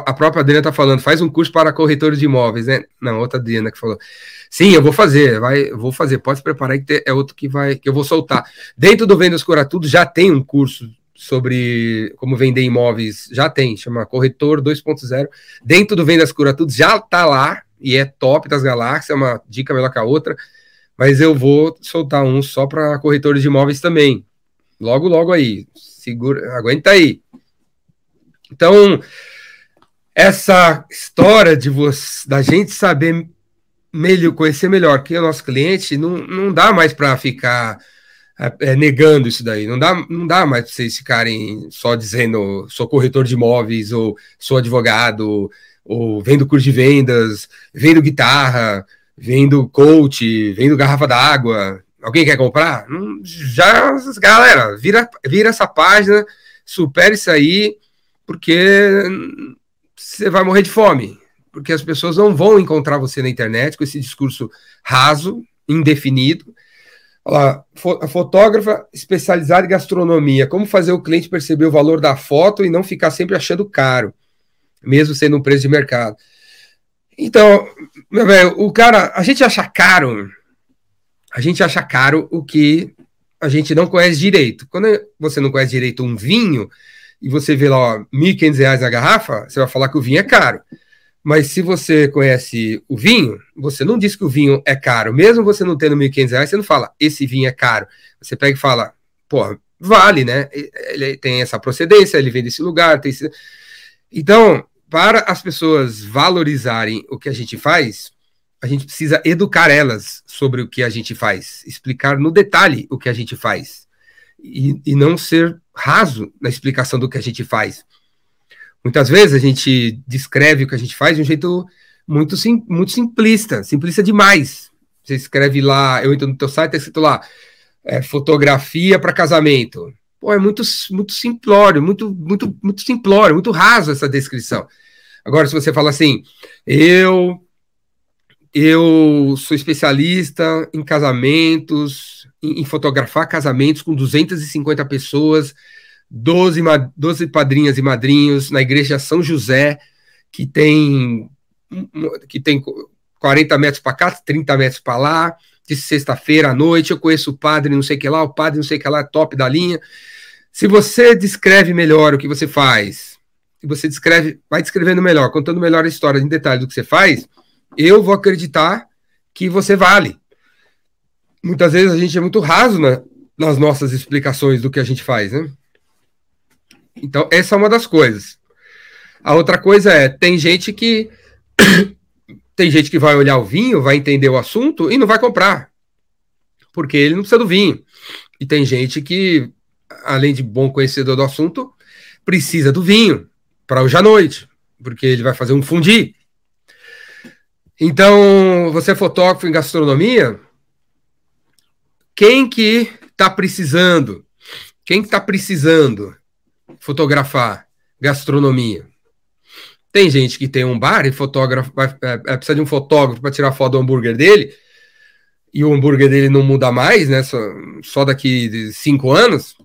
a própria Adriana está falando, faz um curso para corretores de imóveis, né? Não, outra Adriana que falou. Sim, eu vou fazer, vai, vou fazer. Pode se preparar que é outro que vai que eu vou soltar. Dentro do Vendas Cura Tudo já tem um curso sobre como vender imóveis, já tem, chama Corretor 2.0. Dentro do Vendas Cura Tudo já tá lá e é top das galáxias, é uma dica melhor que a outra. Mas eu vou soltar um só para corretores de imóveis também. Logo, logo aí. Segura, aguenta aí. Então, essa história de você, da gente saber melhor, conhecer melhor quem é o nosso cliente, não, não dá mais para ficar é, é, negando isso daí. Não dá, não dá mais para vocês ficarem só dizendo sou corretor de imóveis, ou sou advogado, ou vendo curso de vendas, vendo guitarra, vendo coach, vendo garrafa d'água. Alguém quer comprar? já, galera, vira, vira essa página, supera isso aí, porque você vai morrer de fome porque as pessoas não vão encontrar você na internet com esse discurso raso, indefinido. Olha lá, a fotógrafa especializada em gastronomia, como fazer o cliente perceber o valor da foto e não ficar sempre achando caro, mesmo sendo um preço de mercado. Então, meu velho, o cara, a gente acha caro, a gente acha caro o que a gente não conhece direito. Quando você não conhece direito um vinho e você vê lá R$ 1.500 na garrafa, você vai falar que o vinho é caro. Mas se você conhece o vinho, você não diz que o vinho é caro. Mesmo você não tendo R$ 1.500, você não fala, esse vinho é caro. Você pega e fala, pô, vale, né? Ele tem essa procedência, ele vem desse lugar. Tem esse... Então, para as pessoas valorizarem o que a gente faz, a gente precisa educar elas sobre o que a gente faz, explicar no detalhe o que a gente faz. E, e não ser raso na explicação do que a gente faz. Muitas vezes a gente descreve o que a gente faz de um jeito muito, sim, muito simplista, simplista demais. Você escreve lá, eu entro no teu site, tá escrito lá, é, fotografia para casamento. Pô, é muito, muito simplório, muito, muito, muito simplório, muito raso essa descrição. Agora, se você fala assim, eu eu sou especialista em casamentos, em, em, fotografar casamentos com 250 pessoas 12, 12 padrinhas e madrinhos na igreja São José, que tem, que tem 40 metros para cá, 30 metros para lá, de sexta-feira à noite, eu conheço o padre não sei o que lá, o padre não sei o que lá, é top da linha. Se você descreve melhor o que você faz, se você descreve, vai descrevendo melhor, contando melhor a história em detalhe do que você faz, eu vou acreditar que você vale. Muitas vezes a gente é muito raso na, nas nossas explicações do que a gente faz, né? Então, essa é uma das coisas. A outra coisa é, tem gente que tem gente que vai olhar o vinho, vai entender o assunto e não vai comprar. Porque ele não precisa do vinho. E tem gente que, além de bom conhecedor do assunto, precisa do vinho para hoje à noite, porque ele vai fazer um fundi. Então, você é fotógrafo em gastronomia, quem que está precisando? Quem que está precisando fotografar gastronomia? Tem gente que tem um bar e fotógrafo vai, é, é, precisa de um fotógrafo para tirar foto do hambúrguer dele e o hambúrguer dele não muda mais, né? Só, só daqui de cinco anos.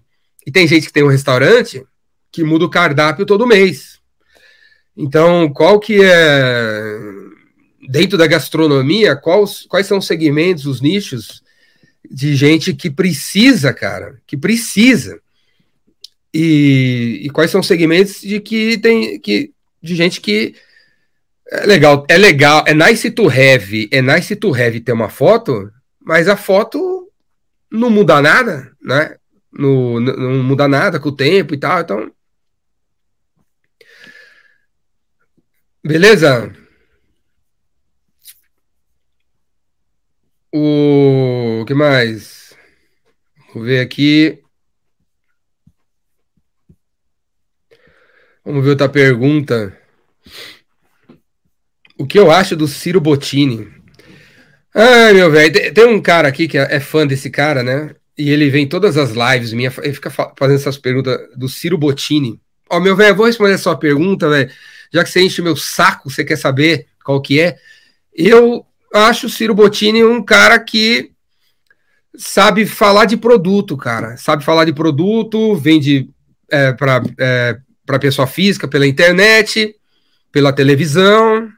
E tem gente que tem um restaurante que muda o cardápio todo mês. Então, qual que é dentro da gastronomia? Quais, quais são os segmentos, os nichos de gente que precisa, cara, que precisa. E, e quais são os segmentos de que tem que de gente que é legal, é legal, é nice to have, é nice to have ter uma foto, mas a foto não muda nada, né? Não, não muda nada com o tempo e tal, então. Beleza? O que mais? Vamos ver aqui. Vamos ver outra pergunta. O que eu acho do Ciro Bottini? Ai, meu velho, tem, um cara aqui que é, é, fã desse cara, né? E ele vem em todas as lives minha, ele fica fazendo essas perguntas do Ciro Bottini. Ó, meu velho, vou responder a sua pergunta, velho. Já que você enche meu saco, você quer saber qual que é? Eu acho o Ciro Bottini um cara que sabe falar de produto, cara. Sabe falar de produto, vende é, para é, para pessoa física pela internet, pela televisão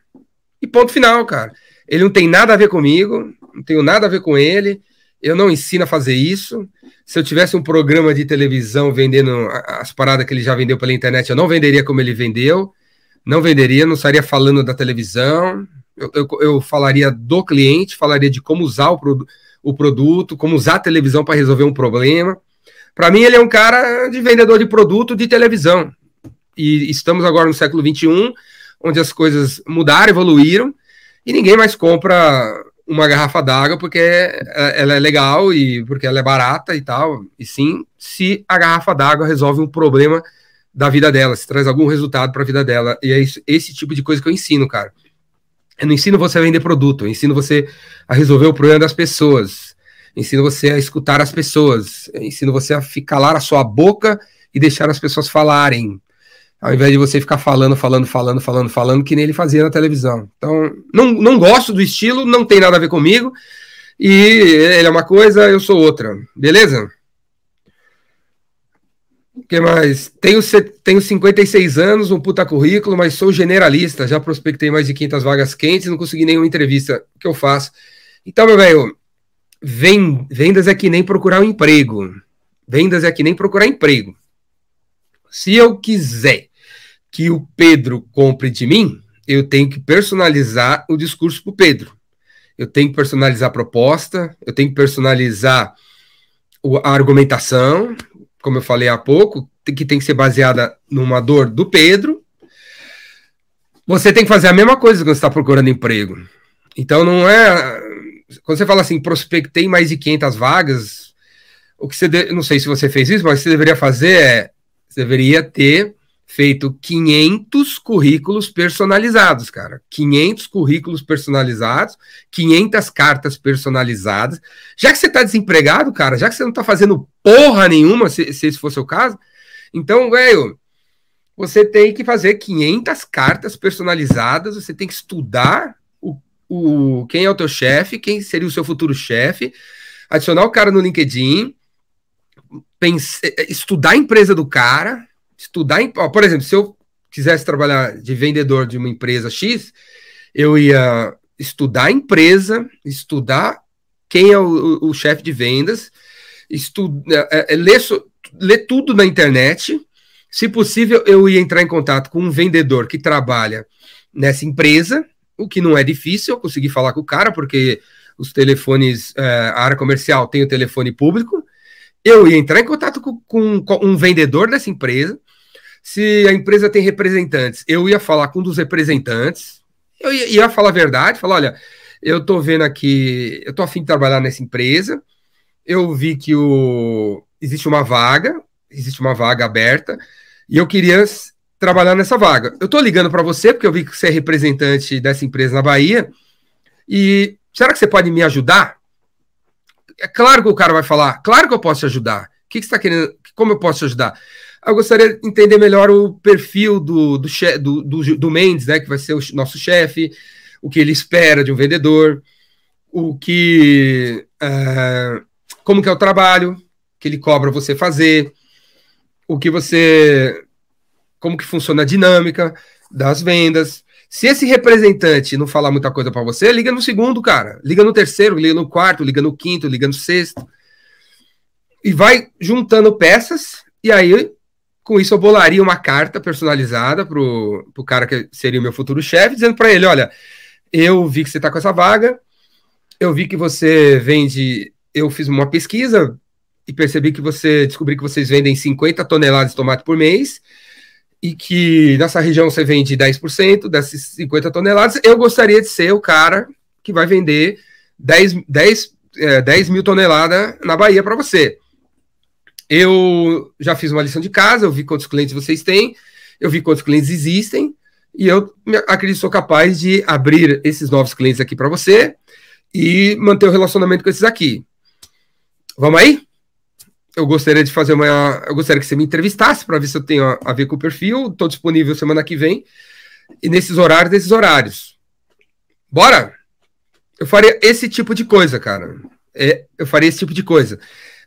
e ponto final, cara. Ele não tem nada a ver comigo, não tenho nada a ver com ele. Eu não ensino a fazer isso. Se eu tivesse um programa de televisão vendendo as paradas que ele já vendeu pela internet, eu não venderia como ele vendeu. Não venderia, não estaria falando da televisão. Eu, eu, eu falaria do cliente, falaria de como usar o, pro, o produto, como usar a televisão para resolver um problema. Para mim, ele é um cara de vendedor de produto de televisão e estamos agora no século XXI, onde as coisas mudaram, evoluíram, e ninguém mais compra uma garrafa d'água porque ela é legal e porque ela é barata e tal, e sim se a garrafa d'água resolve um problema da vida dela, se traz algum resultado para a vida dela. E é isso, esse tipo de coisa que eu ensino, cara. Eu não ensino você a vender produto, eu ensino você a resolver o problema das pessoas. Eu ensino você a escutar as pessoas. Eu ensino você a calar a sua boca e deixar as pessoas falarem ao invés de você ficar falando, falando, falando, falando, falando, que nem ele fazia na televisão. Então, não, não gosto do estilo, não tem nada a ver comigo, e ele é uma coisa, eu sou outra, beleza? O que mais? Tenho, tenho 56 anos, um puta currículo, mas sou generalista, já prospectei mais de 500 vagas quentes, não consegui nenhuma entrevista. O que eu faço? Então, meu velho, vendas é que nem procurar um emprego. Vendas é que nem procurar emprego. Se eu quiser que o Pedro compre de mim, eu tenho que personalizar o discurso para o Pedro. Eu tenho que personalizar a proposta, eu tenho que personalizar a argumentação, como eu falei há pouco, que tem que ser baseada numa dor do Pedro. Você tem que fazer a mesma coisa quando está procurando emprego. Então não é. Quando você fala assim, prospectei mais de 500 vagas, o que você. De... Não sei se você fez isso, mas o que você deveria fazer é. Você deveria ter feito 500 currículos personalizados, cara. 500 currículos personalizados, 500 cartas personalizadas. Já que você está desempregado, cara, já que você não está fazendo porra nenhuma, se, se esse for o caso, então, velho, você tem que fazer 500 cartas personalizadas, você tem que estudar o, o quem é o teu chefe, quem seria o seu futuro chefe, adicionar o cara no LinkedIn, pense, estudar a empresa do cara, estudar, em, ó, por exemplo, se eu quisesse trabalhar de vendedor de uma empresa X, eu ia estudar a empresa, estudar quem é o, o, o chefe de vendas, estu, é, é, ler, ler tudo na internet. Se possível, eu ia entrar em contato com um vendedor que trabalha nessa empresa, o que não é difícil eu conseguir falar com o cara, porque os telefones, é, a área comercial tem o telefone público. Eu ia entrar em contato com, com, com um vendedor dessa empresa. Se a empresa tem representantes, eu ia falar com um dos representantes. Eu ia, ia falar a verdade, falar: olha, eu tô vendo aqui, eu tô afim de trabalhar nessa empresa. Eu vi que o, existe uma vaga, existe uma vaga aberta, e eu queria trabalhar nessa vaga. Eu tô ligando para você, porque eu vi que você é representante dessa empresa na Bahia, e será que você pode me ajudar? É claro que o cara vai falar, claro que eu posso te ajudar. O que, que você está querendo? Como eu posso te ajudar? Eu gostaria de entender melhor o perfil do, do, do, do, do Mendes, né, que vai ser o nosso chefe, o que ele espera de um vendedor, o que. Uh, como que é o trabalho que ele cobra você fazer, o que você. como que funciona a dinâmica das vendas. Se esse representante não falar muita coisa para você, liga no segundo, cara. Liga no terceiro, liga no quarto, liga no quinto, liga no sexto. E vai juntando peças, e aí, com isso, eu bolaria uma carta personalizada pro, pro cara que seria o meu futuro chefe, dizendo para ele: olha, eu vi que você está com essa vaga, eu vi que você vende. Eu fiz uma pesquisa e percebi que você descobri que vocês vendem 50 toneladas de tomate por mês e que nessa região você vende 10% dessas 50 toneladas. Eu gostaria de ser o cara que vai vender 10, 10, é, 10 mil toneladas na Bahia para você. Eu já fiz uma lição de casa, eu vi quantos clientes vocês têm, eu vi quantos clientes existem, e eu acredito que sou capaz de abrir esses novos clientes aqui para você e manter o relacionamento com esses aqui. Vamos aí? Eu gostaria de fazer uma. Eu gostaria que você me entrevistasse para ver se eu tenho a, a ver com o perfil. Estou disponível semana que vem. E nesses horários, nesses horários. Bora? Eu faria esse tipo de coisa, cara. É, eu faria esse tipo de coisa.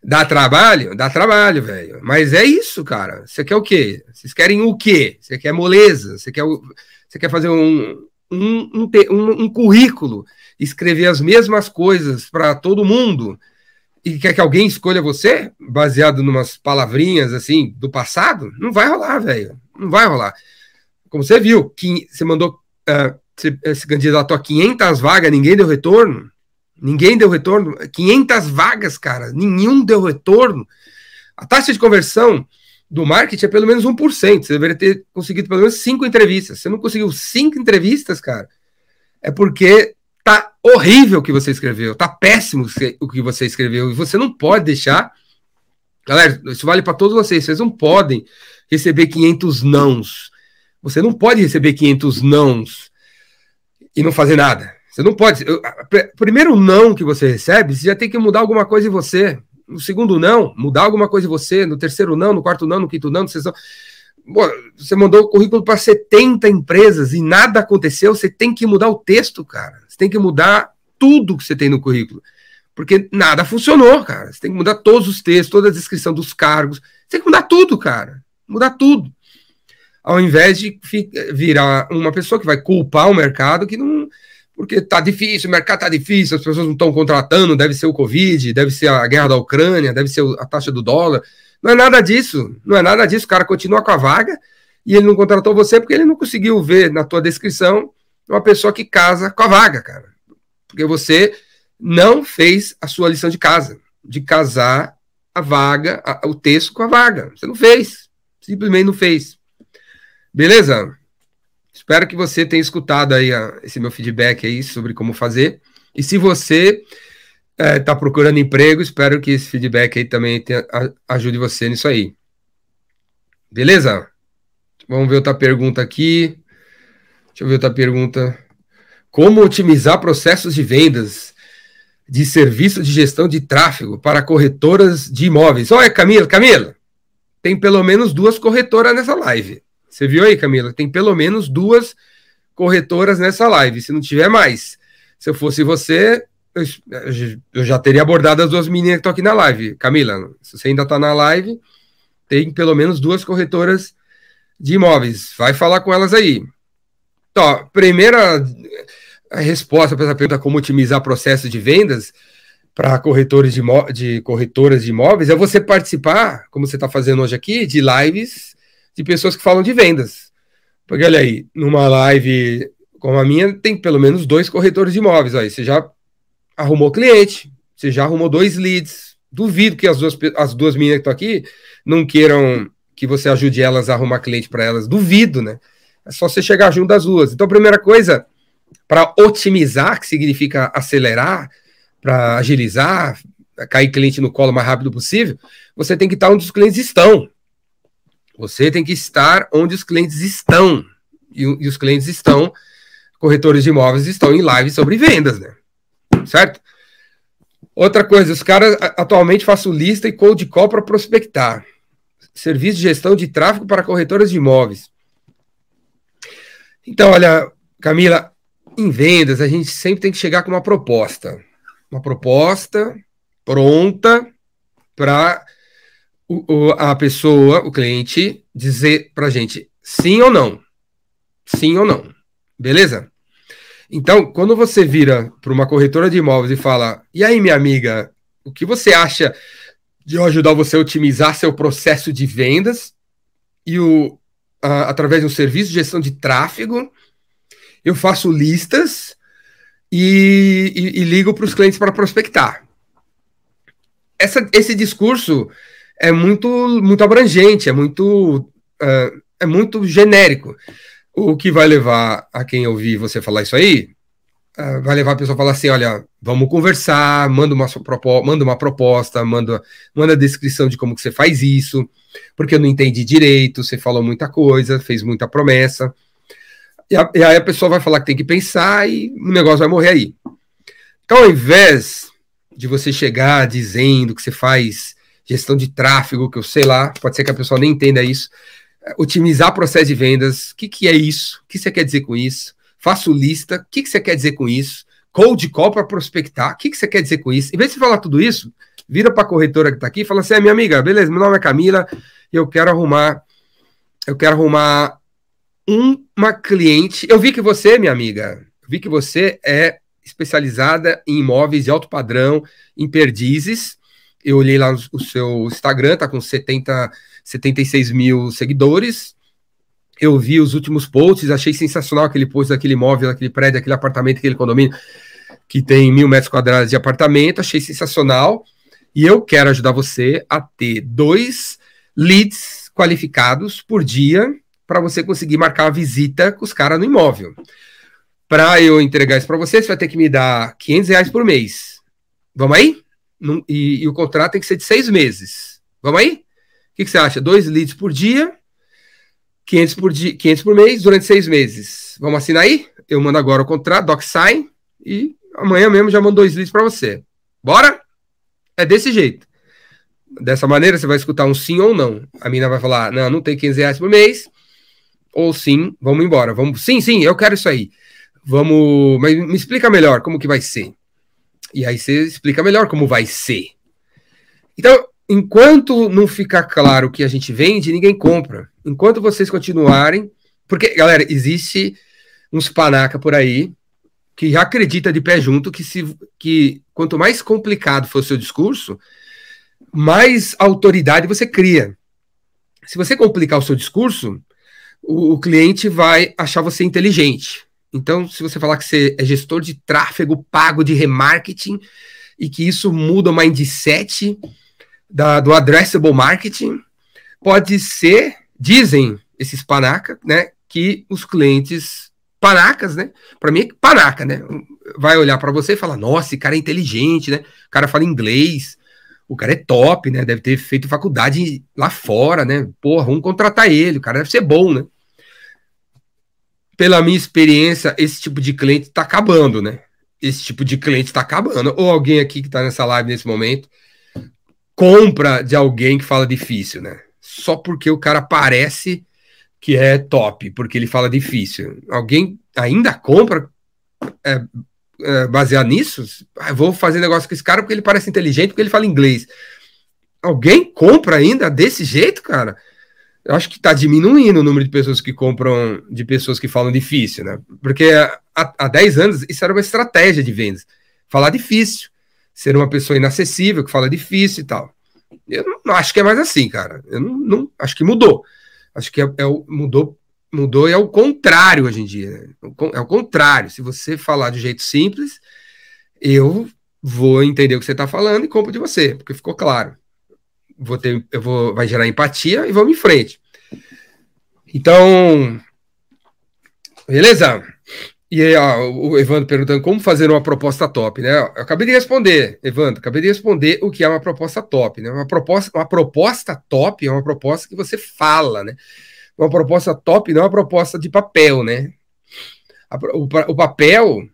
Dá trabalho? Dá trabalho, velho. Mas é isso, cara. Você quer o quê? Vocês querem o quê? Você quer moleza? Você quer, você quer fazer um, um, um, um currículo, escrever as mesmas coisas para todo mundo e quer que alguém escolha você, baseado em umas palavrinhas assim do passado? Não vai rolar, velho. Não vai rolar. Como você viu, que você mandou. Uh, você se candidatou a 500 vagas, ninguém deu retorno. Ninguém deu retorno. 500 vagas, cara. Nenhum deu retorno. A taxa de conversão do marketing é pelo menos 1%. Você deveria ter conseguido pelo menos 5 entrevistas. Você não conseguiu 5 entrevistas, cara. É porque horrível o que você escreveu. Tá péssimo o que você escreveu. E você não pode deixar. Galera, isso vale para todos vocês. Vocês não podem receber 500 nãos. Você não pode receber 500 nãos e não fazer nada. Você não pode. Eu, primeiro não que você recebe, você já tem que mudar alguma coisa em você. No segundo não, mudar alguma coisa em você. No terceiro não, no quarto não, no quinto não, no sexto não. Você mandou o currículo para 70 empresas e nada aconteceu. Você tem que mudar o texto, cara. Você tem que mudar tudo que você tem no currículo. Porque nada funcionou, cara. Você tem que mudar todos os textos, toda a descrição dos cargos. Você tem que mudar tudo, cara. Mudar tudo. Ao invés de virar uma pessoa que vai culpar o mercado que não porque tá difícil, o mercado tá difícil, as pessoas não estão contratando, deve ser o Covid, deve ser a guerra da Ucrânia, deve ser a taxa do dólar. Não é nada disso, não é nada disso. O cara continua com a vaga e ele não contratou você porque ele não conseguiu ver na tua descrição uma pessoa que casa com a vaga, cara. Porque você não fez a sua lição de casa, de casar a vaga, a, o texto com a vaga. Você não fez, simplesmente não fez. Beleza? Espero que você tenha escutado aí a, esse meu feedback aí sobre como fazer. E se você está é, tá procurando emprego, espero que esse feedback aí também tenha, ajude você nisso aí. Beleza? Vamos ver outra pergunta aqui. Deixa eu ver outra pergunta. Como otimizar processos de vendas de serviço de gestão de tráfego para corretoras de imóveis? Olha, Camila, Camila, tem pelo menos duas corretoras nessa live. Você viu aí, Camila? Tem pelo menos duas corretoras nessa live, se não tiver mais. Se eu fosse você, eu já teria abordado as duas meninas que estão aqui na live. Camila, se você ainda está na live, tem pelo menos duas corretoras de imóveis. Vai falar com elas aí. Então, primeira resposta para essa pergunta como otimizar processo de vendas para corretores de, de corretoras de imóveis é você participar, como você está fazendo hoje aqui, de lives de pessoas que falam de vendas. Porque olha aí, numa live como a minha, tem pelo menos dois corretores de imóveis. Aí você já arrumou cliente, você já arrumou dois leads. Duvido que as duas, as duas meninas que estão aqui não queiram que você ajude elas a arrumar cliente para elas. Duvido, né? É só você chegar junto das duas. Então, a primeira coisa, para otimizar, que significa acelerar, para agilizar, cair cliente no colo o mais rápido possível, você tem que estar onde os clientes estão. Você tem que estar onde os clientes estão. E, e os clientes estão, corretores de imóveis estão em live sobre vendas, né? Certo? Outra coisa, os caras atualmente faço lista e cold call para prospectar. Serviço de gestão de tráfego para corretoras de imóveis. Então, olha, Camila, em vendas a gente sempre tem que chegar com uma proposta. Uma proposta pronta para a pessoa, o cliente, dizer para a gente sim ou não. Sim ou não. Beleza? Então, quando você vira para uma corretora de imóveis e fala: E aí, minha amiga, o que você acha de eu ajudar você a otimizar seu processo de vendas e o, a, através de um serviço de gestão de tráfego? Eu faço listas e, e, e ligo para os clientes para prospectar. Essa, esse discurso é muito, muito abrangente, é muito, uh, é muito genérico. O que vai levar a quem ouvir você falar isso aí, uh, vai levar a pessoa a falar assim: olha, vamos conversar, manda uma, manda uma proposta, manda, manda a descrição de como que você faz isso, porque eu não entendi direito, você falou muita coisa, fez muita promessa. E, a, e aí a pessoa vai falar que tem que pensar e o negócio vai morrer aí. Então, ao invés de você chegar dizendo que você faz gestão de tráfego, que eu sei lá, pode ser que a pessoa nem entenda isso. Otimizar processo de vendas, o que, que é isso? O que você quer dizer com isso? Faço lista, o que, que você quer dizer com isso? Cold call para prospectar, o que, que você quer dizer com isso? Em vez de falar tudo isso, vira para a corretora que está aqui e fala assim: é minha amiga, beleza, meu nome é Camila, eu quero arrumar, eu quero arrumar uma cliente. Eu vi que você, minha amiga, vi que você é especializada em imóveis de alto padrão, em perdizes, eu olhei lá o seu Instagram, tá com 70, 76 mil seguidores. Eu vi os últimos posts, achei sensacional aquele post daquele imóvel, daquele prédio, aquele apartamento, aquele condomínio que tem mil metros quadrados de apartamento, achei sensacional. E eu quero ajudar você a ter dois leads qualificados por dia para você conseguir marcar uma visita com os caras no imóvel. Para eu entregar isso para você, você vai ter que me dar 500 reais por mês. Vamos aí? e, e, o contrato tem que ser de seis meses. Vamos aí? O que, que você acha? Dois leads por dia, 500 por, dia, 500 por mês durante seis meses. Vamos assinar aí? Eu mando agora o contrato, DocSign, e amanhã mesmo já mando dois leads para você. Bora? É desse jeito. Dessa maneira, você vai escutar um sim ou não. A mina vai falar: não, não tem 15 reais por mês. Ou sim, vamos embora. Vamos, sim, sim, eu quero isso aí. Vamos. Mas me explica melhor como que vai ser. E aí você explica melhor como vai ser. Então, enquanto não ficar claro que a gente vende, ninguém compra. Enquanto vocês continuarem. Porque, galera, existe uns panaca por aí que acredita de pé junto que, se, que quanto mais complicado for o seu discurso, mais autoridade você cria. Se você complicar o seu discurso, o, o cliente vai achar você inteligente. Então, se você falar que você é gestor de tráfego pago de remarketing e que isso muda o mindset da, do addressable marketing, pode ser, dizem esses panaca, né, que os clientes panacas, né, para mim é panaca, né, vai olhar para você e falar, nossa, esse cara é inteligente, né, o cara fala inglês, o cara é top, né, deve ter feito faculdade lá fora, né, porra, vamos contratar ele, o cara deve ser bom, né pela minha experiência, esse tipo de cliente está acabando, né? Esse tipo de cliente está acabando. Ou alguém aqui que está nessa live nesse momento compra de alguém que fala difícil, né? Só porque o cara parece que é top, porque ele fala difícil. Alguém ainda compra é, é, baseado nisso? Ah, vou fazer negócio com esse cara porque ele parece inteligente, porque ele fala inglês. Alguém compra ainda desse jeito, cara? eu acho que está diminuindo o número de pessoas que compram, de pessoas que falam difícil, né? Porque há, há 10 anos isso era uma estratégia de vendas. Falar difícil, ser uma pessoa inacessível, que fala difícil e tal. Eu não, acho que é mais assim, cara. Eu não, não acho que mudou. Acho que é, é, mudou Mudou e é o contrário hoje em dia. Né? É o contrário. Se você falar de jeito simples, eu vou entender o que você está falando e compro de você, porque ficou claro. Vou ter, eu vou, vai gerar empatia e vamos em frente. Então, beleza? E aí, ó, o Evandro perguntando como fazer uma proposta top, né? Eu acabei de responder, Evandro, acabei de responder o que é uma proposta top, né? Uma proposta, uma proposta top é uma proposta que você fala, né? Uma proposta top não é uma proposta de papel, né? O, o papel,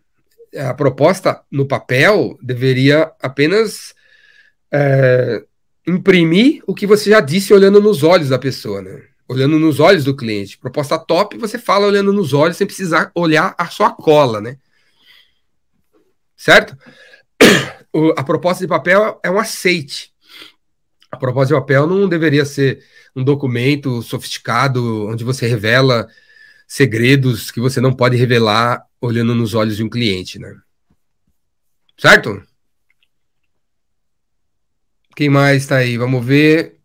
a proposta no papel deveria apenas é, imprimir o que você já disse olhando nos olhos da pessoa, né? Olhando nos olhos do cliente. Proposta top, você fala olhando nos olhos sem precisar olhar a sua cola, né? Certo? O, a proposta de papel é um aceite. A proposta de papel não deveria ser um documento sofisticado onde você revela segredos que você não pode revelar olhando nos olhos de um cliente, né? Certo? Quem mais está aí? Vamos ver.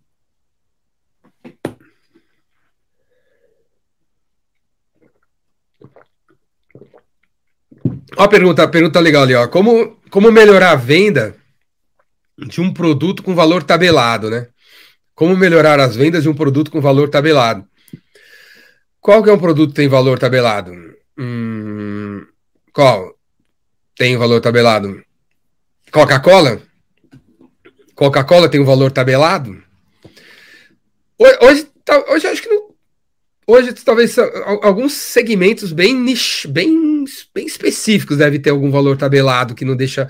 Ó, a pergunta, pergunta legal ali, ó. Como, como melhorar a venda de um produto com valor tabelado, né? Como melhorar as vendas de um produto com valor tabelado? Qual que é um produto que tem valor tabelado? Hum, qual? Tem valor tabelado? Coca-Cola? Coca-Cola tem um valor tabelado? Hoje, hoje acho que não, hoje talvez alguns segmentos bem niche, bem, bem específicos deve ter algum valor tabelado que não deixa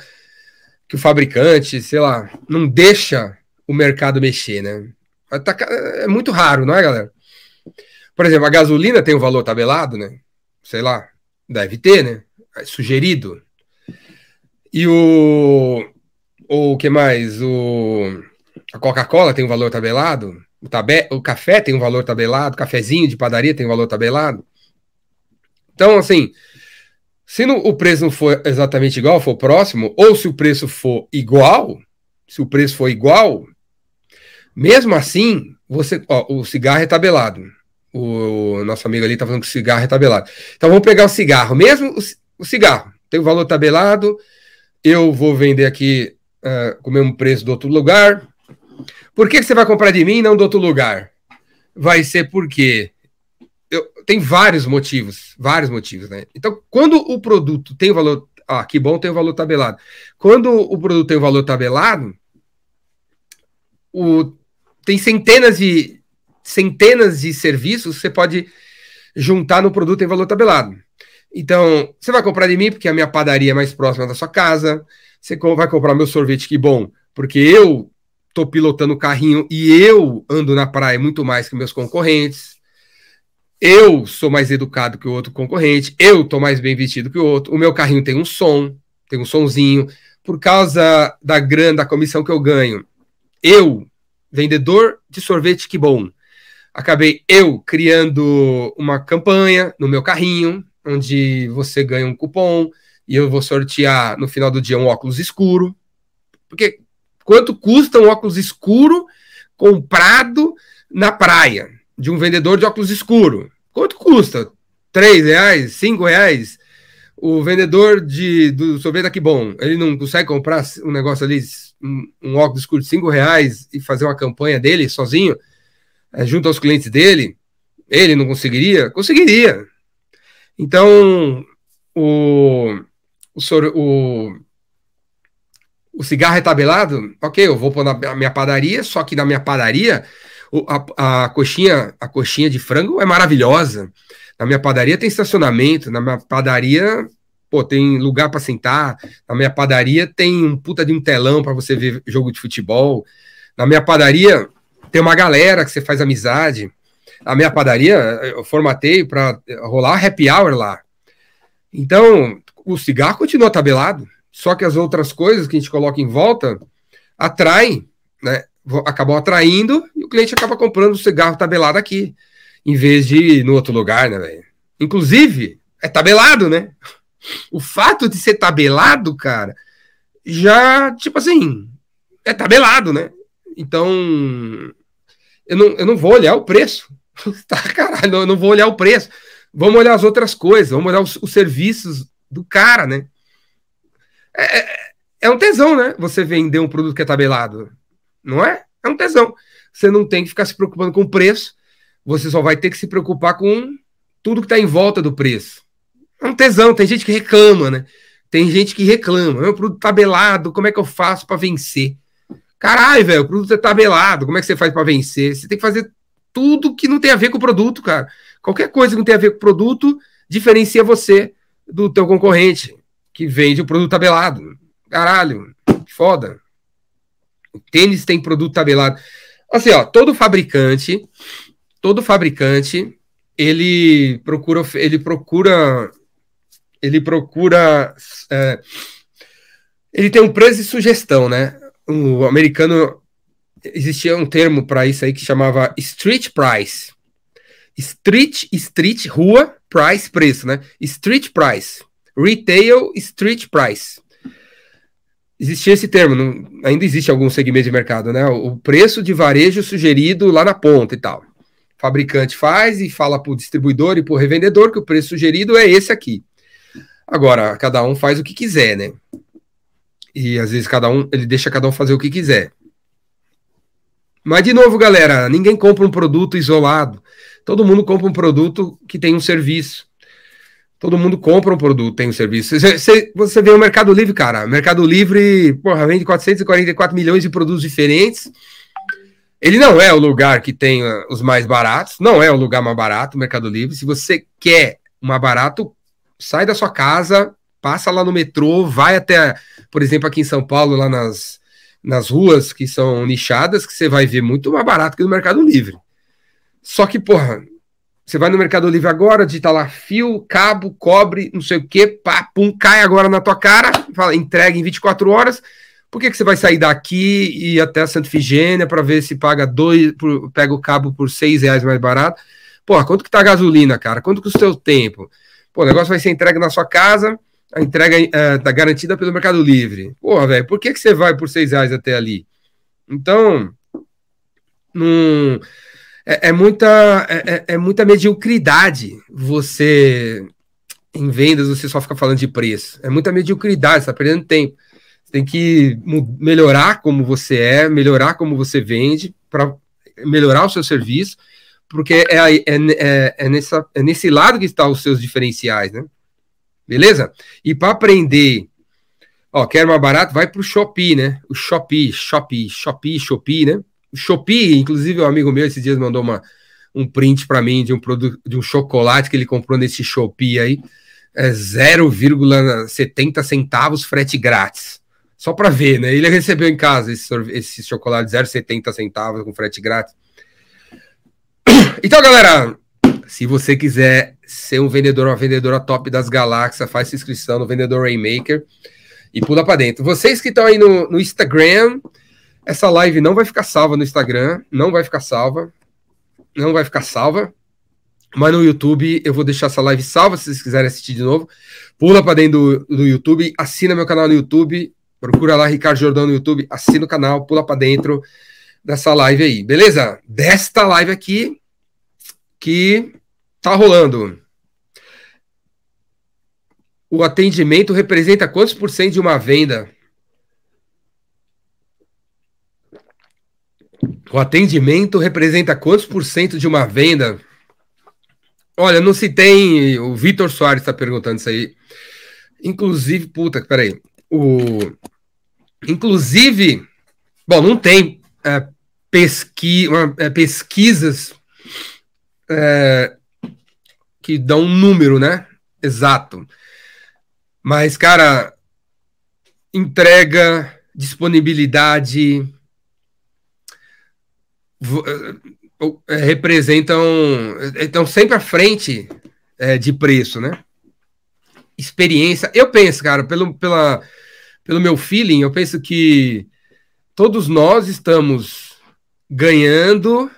que o fabricante, sei lá, não deixa o mercado mexer, né? Tá é muito raro, não é, galera? Por exemplo, a gasolina tem um valor tabelado, né? Sei lá, deve ter, né? É sugerido. E o o que mais? O a Coca-Cola tem um valor tabelado? O, tabe, o café tem um valor tabelado, cafezinho de padaria tem um valor tabelado. Então, assim, se no, o preço não for exatamente igual, for próximo, ou se o preço for igual, se o preço for igual, mesmo assim, você, ó, o cigarro é tabelado. O, o nosso amigo ali está falando que o cigarro é tabelado. Então vamos pegar o cigarro, mesmo o, o cigarro tem o valor tabelado. Eu vou vender aqui uh, com o mesmo preço do outro lugar. Por que, você vai comprar de mim e não de outro lugar? Vai ser porque eu, tem vários motivos, vários motivos, né? Então, quando o produto tem o valor, ah, que bom tem o valor tabelado. Quando o produto tem o valor tabelado, o, tem centenas de centenas de serviços você pode juntar no produto em valor tabelado. Então, você vai comprar de mim porque a minha padaria é mais próxima da sua casa. Você vai comprar meu sorvete, que bom, porque eu tô pilotando o carrinho e eu ando na praia muito mais que meus concorrentes. Eu sou mais educado que o outro concorrente, eu tô mais bem vestido que o outro. O meu carrinho tem um som, tem um sonzinho. Por causa da grana, da comissão que eu ganho, eu, vendedor de sorvete, que bom, acabei eu criando uma campanha no meu carrinho, onde você ganha um cupom e eu vou sortear no final do dia um óculos escuro. Porque Quanto custa um óculos escuro comprado na praia de um vendedor de óculos escuro? Quanto custa? Três reais? Cinco reais? O vendedor de, do sorvete aqui bom, ele não consegue comprar um negócio ali, um, um óculos escuro de cinco reais e fazer uma campanha dele sozinho, é, junto aos clientes dele? Ele não conseguiria? Conseguiria. Então, o, o, o o cigarro é tabelado? Ok, eu vou pôr na minha padaria, só que na minha padaria a, a, coxinha, a coxinha de frango é maravilhosa. Na minha padaria tem estacionamento, na minha padaria pô, tem lugar para sentar, na minha padaria tem um puta de um telão para você ver jogo de futebol. Na minha padaria tem uma galera que você faz amizade. Na minha padaria eu formatei para rolar happy hour lá. Então, o cigarro continua tabelado. Só que as outras coisas que a gente coloca em volta atraem, né? Acabam atraindo e o cliente acaba comprando o cigarro tabelado aqui, em vez de ir no outro lugar, né, velho? Inclusive, é tabelado, né? O fato de ser tabelado, cara, já, tipo assim, é tabelado, né? Então, eu não, eu não vou olhar o preço. Tá, caralho, não, não vou olhar o preço. Vamos olhar as outras coisas, vamos olhar os, os serviços do cara, né? É, é, é um tesão, né? Você vender um produto que é tabelado. Não é? É um tesão. Você não tem que ficar se preocupando com o preço, você só vai ter que se preocupar com tudo que está em volta do preço. É um tesão, tem gente que reclama, né? Tem gente que reclama. Meu produto tabelado, como é que eu faço para vencer? Caralho, velho, o produto é tabelado, como é que você faz para vencer? Você tem que fazer tudo que não tem a ver com o produto, cara. Qualquer coisa que não tem a ver com o produto diferencia você do teu concorrente que vende o produto tabelado. Caralho, foda. O tênis tem produto tabelado. Assim, ó, todo fabricante, todo fabricante, ele procura, ele procura, ele procura, é, ele tem um preço de sugestão, né? O americano existia um termo para isso aí que chamava street price. Street, street, rua, price, preço, né? Street price. Retail street price. Existia esse termo, não, ainda existe algum segmento de mercado, né? O preço de varejo sugerido lá na ponta e tal. O fabricante faz e fala para o distribuidor e para o revendedor que o preço sugerido é esse aqui. Agora, cada um faz o que quiser, né? E às vezes cada um, ele deixa cada um fazer o que quiser. Mas, de novo, galera, ninguém compra um produto isolado. Todo mundo compra um produto que tem um serviço. Todo mundo compra um produto, tem um serviço. Você, você vê o Mercado Livre, cara. Mercado Livre, porra, vende 444 milhões de produtos diferentes. Ele não é o lugar que tem uh, os mais baratos, não é o lugar mais barato, o Mercado Livre. Se você quer mais barato, sai da sua casa, passa lá no metrô, vai até, por exemplo, aqui em São Paulo, lá nas, nas ruas que são nichadas, que você vai ver muito mais barato que no Mercado Livre. Só que, porra, você vai no Mercado Livre agora, digita lá fio, cabo, cobre, não sei o que, pá, pum, cai agora na tua cara, fala, entrega em 24 horas. Por que, que você vai sair daqui e ir até Santa Figênia para ver se paga dois, por, pega o cabo por seis reais mais barato? Porra, quanto que tá a gasolina, cara? Quanto que o seu tempo? Pô, o negócio vai ser entregue na sua casa, a entrega uh, tá garantida pelo Mercado Livre. Porra, velho, por que, que você vai por seis reais até ali? Então, não, é, é muita, é, é, é muita mediocridade você, em vendas, você só fica falando de preço. É muita mediocridade, você está perdendo tempo. Você tem que melhorar como você é, melhorar como você vende, para melhorar o seu serviço, porque é, é, é, é, nessa, é nesse lado que estão os seus diferenciais, né? Beleza? E para aprender, ó, quer mais barato, vai para o Shopee, né? O Shopee, Shopee, Shopee, Shopee, né? Shopee, inclusive um amigo meu esses dias mandou uma, um print para mim de um produto, de um chocolate que ele comprou nesse Shopee aí, é 0,70 centavos frete grátis. Só para ver, né? Ele recebeu em casa esse, esse chocolate 0,70 centavos com frete grátis. Então, galera, se você quiser ser um vendedor ou vendedora top das galáxias, faz sua inscrição no Vendedor Rainmaker e pula para dentro. Vocês que estão aí no, no Instagram, essa live não vai ficar salva no Instagram, não vai ficar salva, não vai ficar salva. Mas no YouTube eu vou deixar essa live salva se vocês quiserem assistir de novo. Pula para dentro do, do YouTube, assina meu canal no YouTube, procura lá Ricardo Jordão no YouTube, assina o canal, pula para dentro dessa live aí, beleza? Desta live aqui que tá rolando. O atendimento representa quantos por cento de uma venda? O atendimento representa quantos por cento de uma venda? Olha, não se tem. O Vitor Soares está perguntando isso aí. Inclusive, puta, peraí. O, inclusive, bom, não tem é, pesqui, é, pesquisas é, que dão um número, né? Exato. Mas, cara, entrega, disponibilidade representam. estão sempre à frente é, de preço, né? Experiência. Eu penso, cara, pelo, pela, pelo meu feeling, eu penso que todos nós estamos ganhando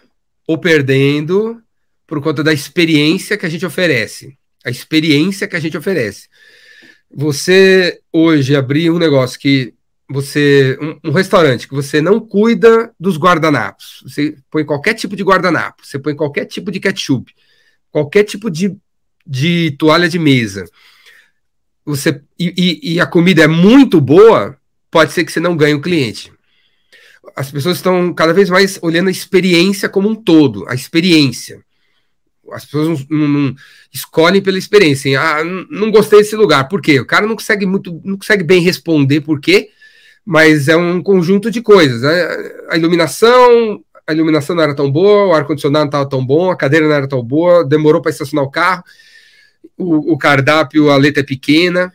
ou perdendo por conta da experiência que a gente oferece. A experiência que a gente oferece. Você hoje abrir um negócio que você um, um, restaurante que você não cuida dos guardanapos, você põe qualquer tipo de guardanapo, você põe qualquer tipo de ketchup, qualquer tipo de, de toalha de mesa, você e, e, e a comida é muito boa, pode ser que você não ganhe o cliente. As pessoas estão cada vez mais olhando a experiência como um todo, a experiência. As pessoas não, não, escolhem pela experiência. Ah, não gostei desse lugar. Por quê? O cara não consegue muito, não consegue bem responder por quê mas é um conjunto de coisas. Né? A iluminação, a iluminação não era tão boa, o ar-condicionado não estava tão bom, a cadeira não era tão boa, demorou para estacionar o carro, o, o, cardápio, a letra é pequena.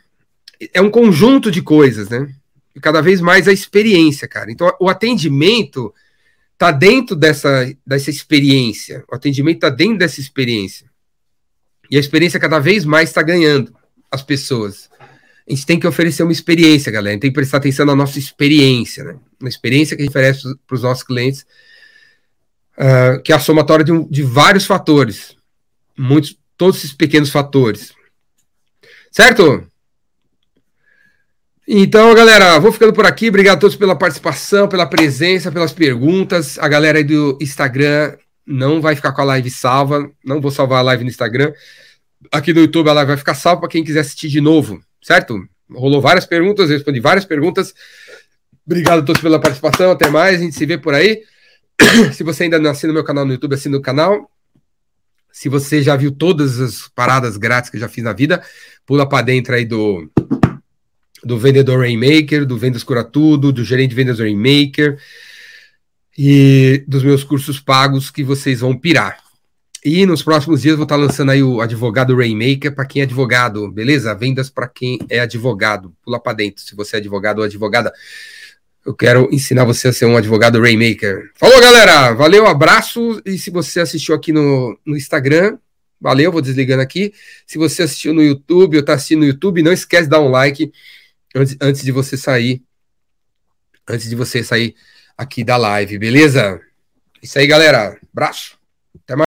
É um conjunto de coisas, né? E cada vez mais a experiência, cara. Então, o atendimento está dentro dessa, dessa experiência. O atendimento está dentro dessa experiência. E a experiência cada vez mais está ganhando as pessoas a gente tem que oferecer uma experiência, galera. A gente tem que prestar atenção na nossa experiência, né? Na experiência que a gente oferece para os nossos clientes, uh, que é a somatória de, um, de vários fatores. Muitos, todos esses pequenos fatores. Certo? Então, galera, vou ficando por aqui. Obrigado a todos pela participação, pela presença, pelas perguntas. A galera aí do Instagram não vai ficar com a live salva. Não vou salvar a live no Instagram. Aqui no YouTube a live vai ficar salva para quem quiser assistir de novo certo? Rolou várias perguntas, respondi várias perguntas. Obrigado a todos pela participação. Até mais, a gente se vê por aí. Se você ainda não assina meu canal no YouTube, assina o canal. Se você já viu todas as paradas grátis que eu já fiz na vida, pula para dentro aí do do vendedor Rainmaker, do Vendas Cura Tudo, do gerente de vendas Rainmaker e dos meus cursos pagos que vocês vão pirar. E nos próximos dias vou estar lançando aí o advogado Rainmaker para quem é advogado, beleza? Vendas para quem é advogado. Pula para dentro, se você é advogado ou advogada. Eu quero ensinar você a ser um advogado Rainmaker. Falou, galera! Valeu, abraço. E se você assistiu aqui no, no Instagram, valeu, vou desligando aqui. Se você assistiu no YouTube ou está assistindo no YouTube, não esquece de dar um like antes, antes de você sair. Antes de você sair aqui da live, beleza? Isso aí, galera. Abraço.